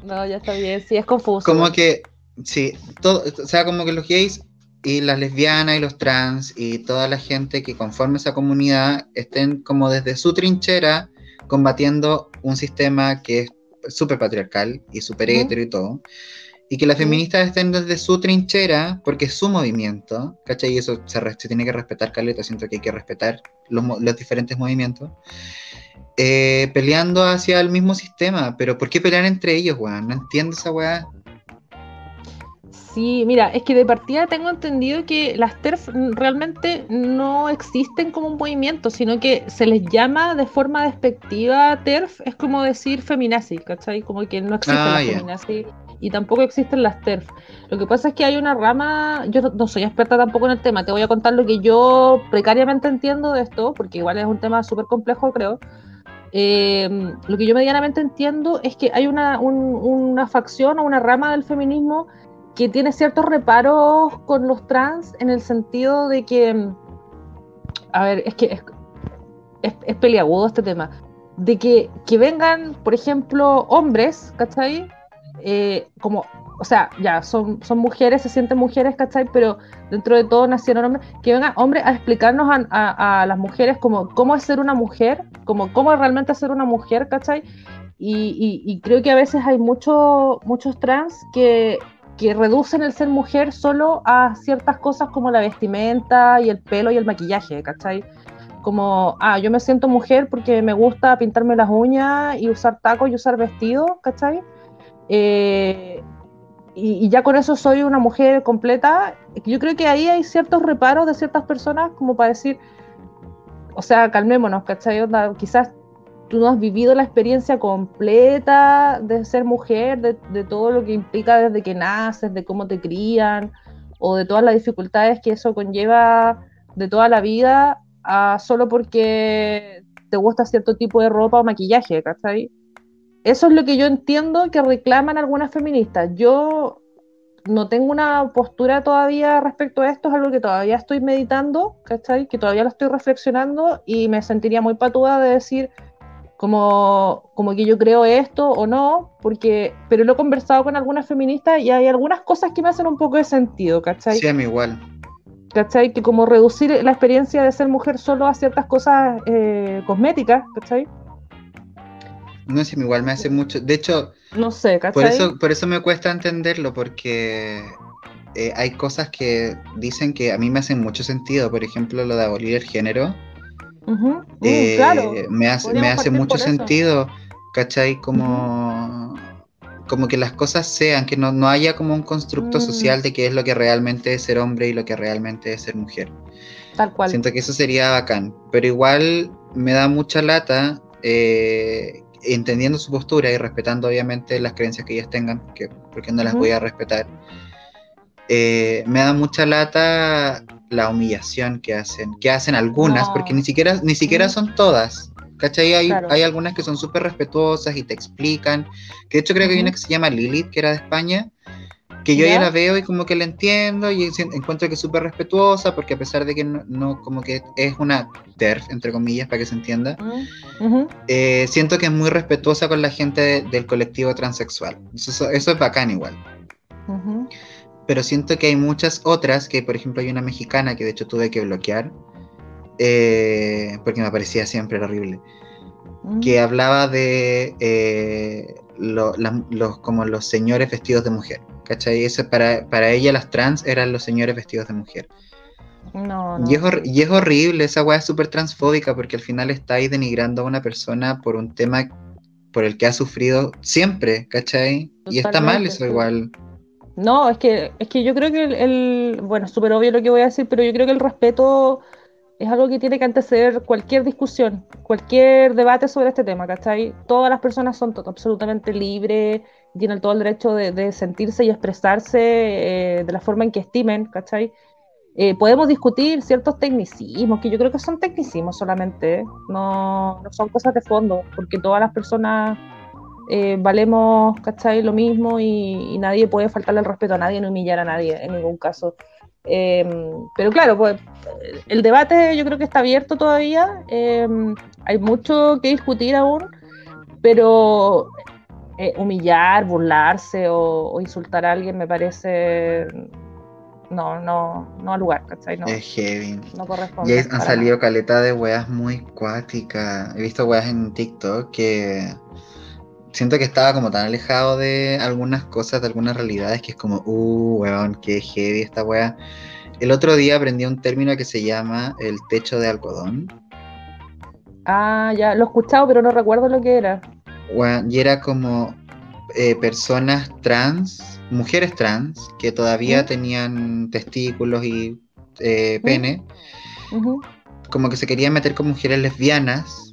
No, ya está bien, sí, es confuso. Como que, sí, todo, o sea, como que los gays y las lesbianas y los trans y toda la gente que conforme esa comunidad estén como desde su trinchera combatiendo un sistema que es súper patriarcal y súper hetero y todo. Y que las feministas estén desde su trinchera, porque es su movimiento, ¿cachai? Y eso se, tiene que respetar, Caleta. Siento que hay que respetar los, los diferentes movimientos. eh, peleando hacia el mismo sistema. Pero ¿por qué pelear entre ellos, weón? No entiendo esa weá. Sí, mira, es que de partida tengo entendido que las TERF realmente no existen como un movimiento, sino que se les llama de forma despectiva TERF, es como decir feminazi, ¿cachai? Como que no existen Ah, las ya. feminazi y tampoco existen las TERF. Lo que pasa es que hay una rama, yo no, soy experta tampoco en el tema, te voy a contar lo que yo precariamente entiendo de esto, porque igual es un tema súper complejo, creo. Eh, lo que yo medianamente entiendo es que hay una, un- una facción o una rama del feminismo que tiene ciertos reparos con los trans en el sentido de que, a ver, es que es, es, es peliagudo este tema, de que, que vengan, por ejemplo, hombres, ¿cachai? Eh, como, o sea, ya, son, son mujeres, se sienten mujeres, ¿cachai? Pero dentro de todo nacieron hombres, que vengan hombres a explicarnos a, a- a las mujeres como cómo es ser una mujer, como cómo realmente ser una mujer, ¿cachai? Y, y- y creo que a veces hay mucho, muchos trans que, que reducen el ser mujer solo a ciertas cosas como la vestimenta y el pelo y el maquillaje, ¿cachai? Como, ah, yo me siento mujer porque me gusta pintarme las uñas y usar tacos y usar vestido, ¿cachai? Eh, y, ya con eso soy una mujer completa. Yo creo que ahí hay ciertos reparos de ciertas personas como para decir, o sea, calmémonos, ¿cachai? Quizás tú no has vivido la experiencia completa de ser mujer, de, todo lo que implica desde que naces, de cómo te crían, o de todas las dificultades que eso conlleva de toda la vida, solo porque te gusta cierto tipo de ropa o maquillaje, ¿cachai? Eso es lo que yo entiendo que reclaman algunas feministas. Yo no tengo una postura todavía respecto a esto, es algo que todavía estoy meditando, ¿cachai? Que todavía lo estoy reflexionando y me sentiría muy patuda de decir como, como que yo creo esto o no, porque, pero lo he conversado con algunas feministas y hay algunas cosas que me hacen un poco de sentido, ¿cachai? Sí, a mí igual. ¿cachai? Que como reducir la experiencia de ser mujer solo a ciertas cosas eh, cosméticas, ¿cachai? No sé, igual me hace mucho. De hecho, no sé, ¿cachai? Por eso, por eso me cuesta entenderlo, porque eh, hay cosas que dicen que a mí me hacen mucho sentido. Por ejemplo, lo de abolir el género. Eh, claro. Me hace, me hace mucho sentido, ¿cachai? Como, como que las cosas sean, que no, haya como un constructo mm. social de qué es lo que realmente es ser hombre y lo que realmente es ser mujer. Tal cual. Siento que eso sería bacán. Pero igual me da mucha lata eh, entendiendo su postura y respetando obviamente las creencias que ellas tengan, que, porque no las voy a respetar, eh, me da mucha lata la humillación que hacen, que hacen algunas, porque ni siquiera, ni siquiera son todas. ¿Cachai? Hay, hay algunas que son súper respetuosas y te explican. Que de hecho creo que hay una que se llama Lilith, que era de España, que yo ¿Ya? la veo y como que la entiendo y encuentro que es súper respetuosa porque a pesar de que no, como que es una TERF, entre comillas, para que se entienda, eh, siento que es muy respetuosa con la gente del colectivo transexual. Eso, eso es bacán igual. Pero siento que hay muchas otras, que por ejemplo hay una mexicana que de hecho tuve que bloquear, eh, porque me parecía siempre horrible, que hablaba de eh, los, como los señores vestidos de mujer. ¿Cachai? Eso para, para ella las trans eran los señores vestidos de mujer. No, Y, es horrible, esa weá es súper transfóbica porque al final estáis denigrando a una persona por un tema por el que ha sufrido siempre, ¿cachai? y está mal eso igual. No, es que, es que yo creo que el, el bueno, súper obvio lo que voy a decir, pero yo creo que el respeto es algo que tiene que anteceder cualquier discusión, cualquier debate sobre este tema, ¿cachai? Todas las personas son absolutamente libres, tienen todo el derecho de, sentirse y expresarse eh, de la forma en que estimen, ¿cachai? Eh, podemos discutir ciertos tecnicismos, que yo creo que son tecnicismos solamente, no, no son cosas de fondo, porque todas las personas eh, valemos, ¿cachai? Lo mismo y, y, nadie puede faltarle el respeto a nadie, ni humillar a nadie en ningún caso. Em, pero claro, pues el debate yo creo que está abierto todavía, em, hay mucho que discutir aún, pero eh, humillar, burlarse o, insultar a alguien me parece no, no, no al lugar, ¿cachai? No, es heavy. No corresponde. Y han salido caleta de weas muy cuáticas. He visto weas en TikTok que siento que estaba como tan alejado de algunas cosas, de algunas realidades, que es como, uh, weón, qué heavy esta wea. El otro día aprendí un término que se llama el techo de algodón. Ah, ya, lo he escuchado, pero no recuerdo lo que era. Y era como eh, personas trans, mujeres trans, que todavía tenían testículos y eh, pene, como que se querían meter con mujeres lesbianas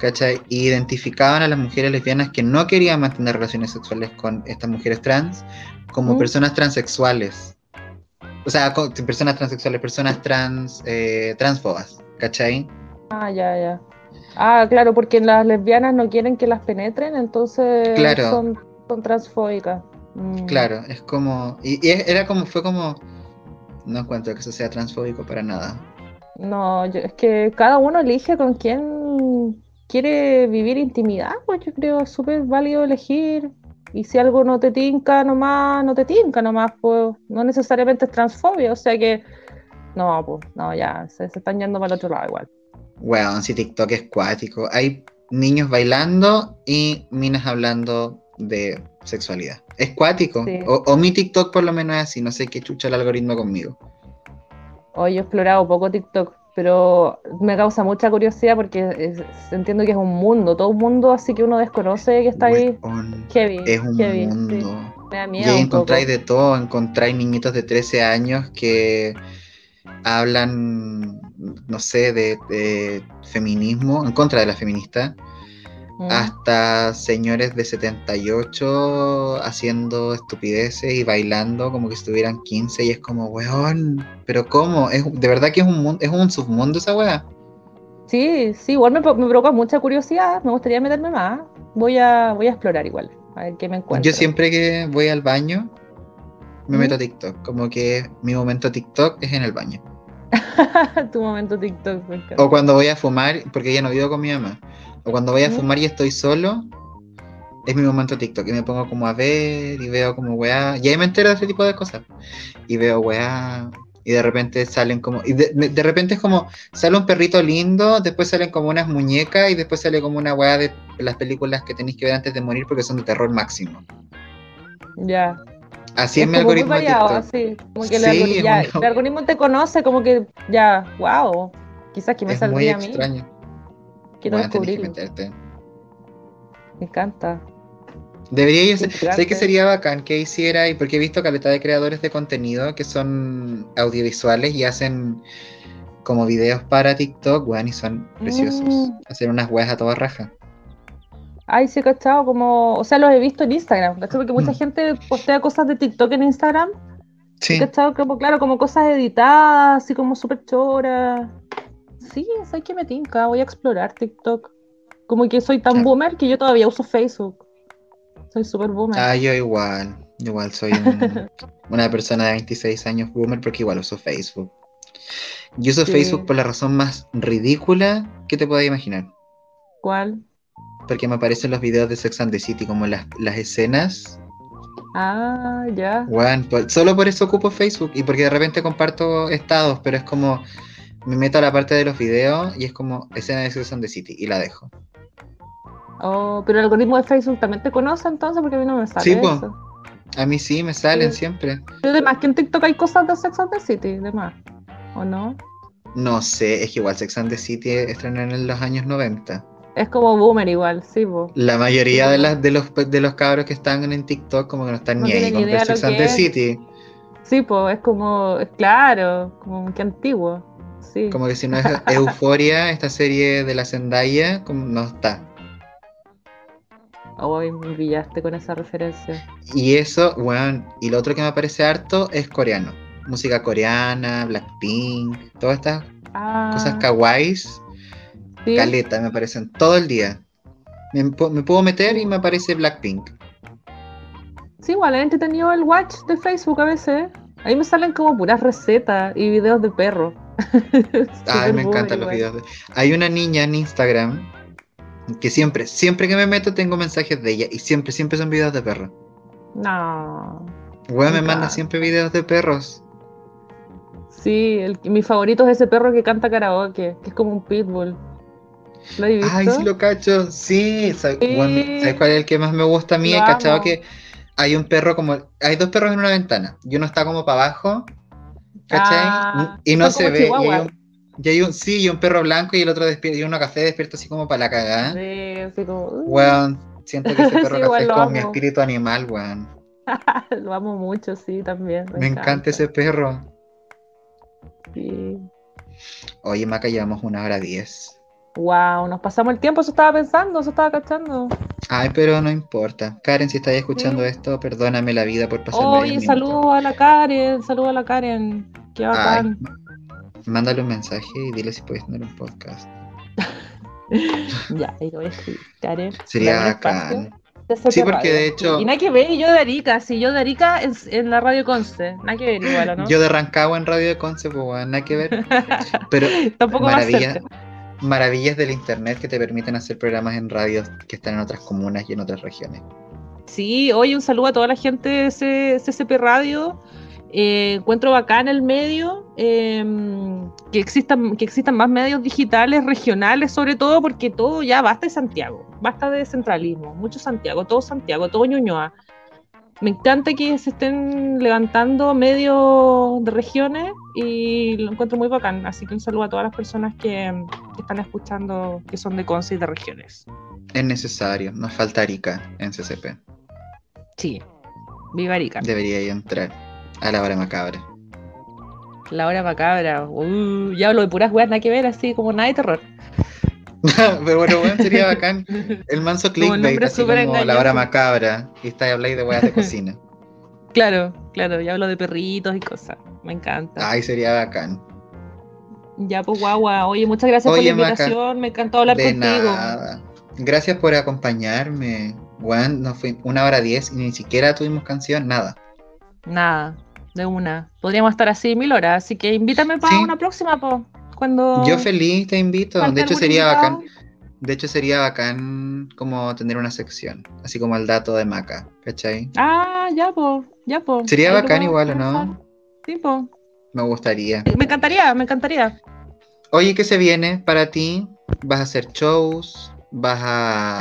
¿cachai? identificaban a las mujeres lesbianas que no querían mantener relaciones sexuales con estas mujeres trans como personas transexuales. O sea, personas transexuales, personas trans, eh, transfobas, ¿cachai? Ah, ya, ya. Ah, claro, porque las lesbianas no quieren que las penetren, entonces son, son, transfóbicas. Mm. Claro, es como. Y, era como, fue como. No encuentro que eso sea transfóbico para nada. No, es que cada uno elige con quién quiere vivir intimidad, pues yo creo es súper válido elegir. Y si algo no te tinca nomás, no te tinca nomás, pues no necesariamente es transfobia, o sea que no, pues no, ya, se, están yendo para el otro lado igual. Bueno, si TikTok es cuático, hay niños bailando y minas hablando de sexualidad. Es cuático, o, o, mi TikTok por lo menos es así, no sé qué chucha el algoritmo conmigo. Hoy he explorado poco TikTok, pero me causa mucha curiosidad porque entiendo que es un mundo, todo un mundo así que uno desconoce que está ahí. heavy, es un mundo. Me da miedo. Y encontráis de todo, encontráis niñitos de 13 años que hablan, no sé, de feminismo, en contra de la feminista hasta señores de 78 haciendo estupideces y bailando como que estuvieran 15 y es como, weón, pero ¿cómo? ¿Es, de verdad que es un, es un submundo esa weá. Sí, sí, igual me, me, provoca mucha curiosidad, me gustaría meterme más. Voy a, voy a explorar igual, a ver qué me encuentro. Yo siempre que voy al baño, me meto a TikTok, como que mi momento TikTok es en el baño. *laughs* tu momento TikTok. O cuando voy a fumar, porque ya no vivo con mi mamá. O cuando voy a fumar y estoy solo, es mi momento TikTok. Y me pongo como a ver y veo como weá. Y ahí me entero de ese tipo de cosas. Y veo weá Y de repente salen como. Y de, de repente es como. Sale un perrito lindo, después salen como unas muñecas y después sale como una weá de las películas que tenéis que ver antes de morir porque son de terror máximo. Ya. Así es, mi como muy algoritmo de variado, así, como que el, Sí, algoritmo, ya, el algoritmo te conoce, como que ya, wow, quizás que me Es muy saldría a mí, quiero Bueno, que descubrirlo, meterte. me encanta. Debería Qué sé que sería bacán que hiciera, y porque he visto caleta de creadores de contenido que son audiovisuales y hacen como videos para TikTok, weón, y son preciosos. Mm. Hacer unas weas a toda raja. Ay, sí, cachado, como, o sea, los he visto en Instagram, ¿cachai? Porque mucha Mm. gente postea cosas de TikTok en Instagram, Sí, cachado como, claro, como cosas editadas, así como súper choras. Sí, sé que me tinca, voy a explorar TikTok. Como que soy tan Claro. boomer que yo todavía uso Facebook. Soy súper boomer. ah, yo igual. Igual soy un- *laughs* una persona de 26 años boomer porque igual uso Facebook. Yo uso Sí. Facebook por la razón más ridícula que te puedas imaginar. ¿Cuál? Porque me aparecen los videos de Sex and the City, como las, las escenas Ah, ya. Por- solo por eso ocupo Facebook y porque de repente comparto estados, pero es como me meto a la parte de los videos y es como escena de Sex and the City y la dejo. Oh, pero el algoritmo de Facebook también te conoce entonces porque a mí no me sale Sí, po. eso. A mí sí me salen Sí. siempre. Pero además que en TikTok hay cosas de Sex and the City, demás. ¿O no? No sé, es que igual Sex and the City estrenó en los años 90. Es como boomer igual, sí, po. La mayoría Sí. de, las, de, los, de los cabros que están en TikTok como que no están No ni ahí con Sex and the. City. Sí, po, es como, es claro, como que antiguo. Sí. Como que si no es *laughs* Euforia, esta serie de la Zendaya, como no está. Hoy me pillaste con esa referencia. Y eso, weón, y lo otro que me parece harto es coreano. Música coreana, Blackpink, todas estas Ah, cosas kawaiis, sí. caleta, me aparecen todo el día. Me, pu- me puedo meter y me aparece Blackpink. Sí, igual he entretenido el watch de Facebook a veces. Ahí me salen como puras recetas y videos de perro. *laughs* Ay, me encantan los videos. de- Hay una niña en Instagram que siempre, siempre que me meto tengo mensajes de ella y siempre, siempre son videos de perros. No. Weón, me manda siempre videos de perros. Sí, el, mi favorito es ese perro que canta karaoke, que es como un pitbull. ¿Lo has visto? Ay, sí lo cacho. Sí, ¿sabes Sí. ¿sabes cuál es el que más me gusta a mí? Lo He cachado amo. que hay un perro como. Hay dos perros en una ventana. Y uno está como para abajo. ¿Cachai? Ah, y no se ve. Y hay, un, y hay un- sí, y un perro blanco y el otro despierto. Y uno café despierto así como para la cagada. Sí, así como. uh, Weón, siento que ese *laughs* perro Sí, café es como mi amo. espíritu animal, weón. *laughs* Lo amo mucho, sí, también. Me encanta ese perro. Sí. Oye, Maca, llevamos una hora diez. Wow, nos pasamos el tiempo, eso estaba pensando, eso estaba cachando. Ay, pero no importa. Karen, si estás escuchando Sí. esto, perdóname la vida por pasarme Oye, 10 minutos. saludos a la Karen, saludos a la Karen. Qué Ay, bacán. mándale un mensaje y dile si puedes tener un podcast. *laughs* Ya, ahí lo voy a escribir. Karen. Sería bacán. Sí, porque de hecho- Y nada que ver, y yo de Arica, sí, yo de Arica en, en la radio Conce. Nada que ver igual, ¿o ¿no? Yo de Rancagua en Radio de Conce, pues nada que ver. *laughs* Pero Tampoco va a maravillas, del internet que te permiten hacer programas en radios que están en otras comunas y en otras regiones. Sí, oye, un saludo a toda la gente de CCP Radio. Eh, encuentro bacán el medio, eh, que, existan, que existan más medios digitales, regionales, sobre todo porque todo ya basta de Santiago, basta de centralismo, mucho Santiago, todo Santiago, todo Ñuñoa. Me encanta que se estén levantando medios de regiones y lo encuentro muy bacán. Así que un saludo a todas las personas que, que están escuchando, que son de Conce y de regiones. Es necesario, nos falta Arica en CCP. Sí, viva Arica. Debería ir a entrar a la hora macabra. La hora macabra. Uh, ya hablo de puras weas, nada que ver, así como nada de terror. *laughs* Pero bueno, weón, sería bacán. *laughs* El manso Como clickbait, nombre así como la hora macabra. Y está habláis de weas de *laughs* cocina. Claro, claro, ya hablo de perritos y cosas. Me encanta. Ay, sería bacán. Ya, pues guagua. Oye, muchas gracias Oye, por la Maca, invitación. Me encantó hablar de contigo. nada. Gracias por acompañarme. Weón, nos fue una hora diez y ni siquiera tuvimos canción, nada. Nada, de una. Podríamos estar así mil horas, así que invítame para Sí. una próxima, po. Cuando. Yo feliz te invito. De hecho, sería invitado. bacán. De hecho, sería bacán como tener una sección, así como el dato de Maca, ¿cachai? Ah, ya, po. Ya, po. Sería Ahí bacán igual, ¿o no? Sí, po. Me gustaría. Me encantaría, me encantaría. Oye, ¿qué se viene para ti? ¿Vas a hacer shows? ¿Vas a,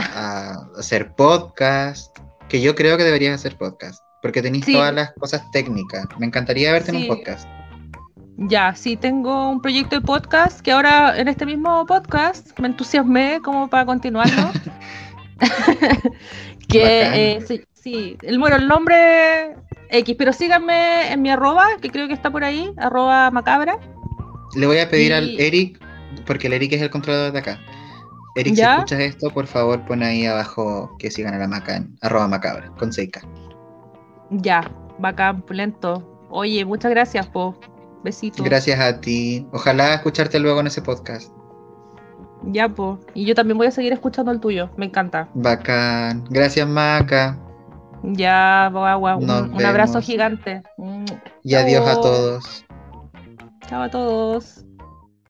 a hacer podcast? Que yo creo que deberías hacer podcast, porque tenéis Sí. todas las cosas técnicas. Me encantaría verte en un podcast. Ya, sí, tengo un proyecto de podcast que ahora en este mismo podcast me entusiasmé como para continuarlo. *laughs* que eh, sí, sí, el, bueno, el nombre X, pero síganme en mi arroba, que creo que está por ahí, arroba macabra. Le voy a pedir al Eric, porque el Eric es el controlador de acá. Eric, ¿Ya? si escuchas esto, por favor pon ahí abajo que sigan a la maca en arroba macabra, con 6K. Ya, bacán, lento. Oye, muchas gracias, po. Besitos. Gracias a ti. Ojalá escucharte luego en ese podcast. Ya, po. Y yo también voy a seguir escuchando el tuyo, me encanta. Bacán. Gracias, Maca. Ya, guagua, un, un abrazo gigante. Y adiós a todos. Chao a todos.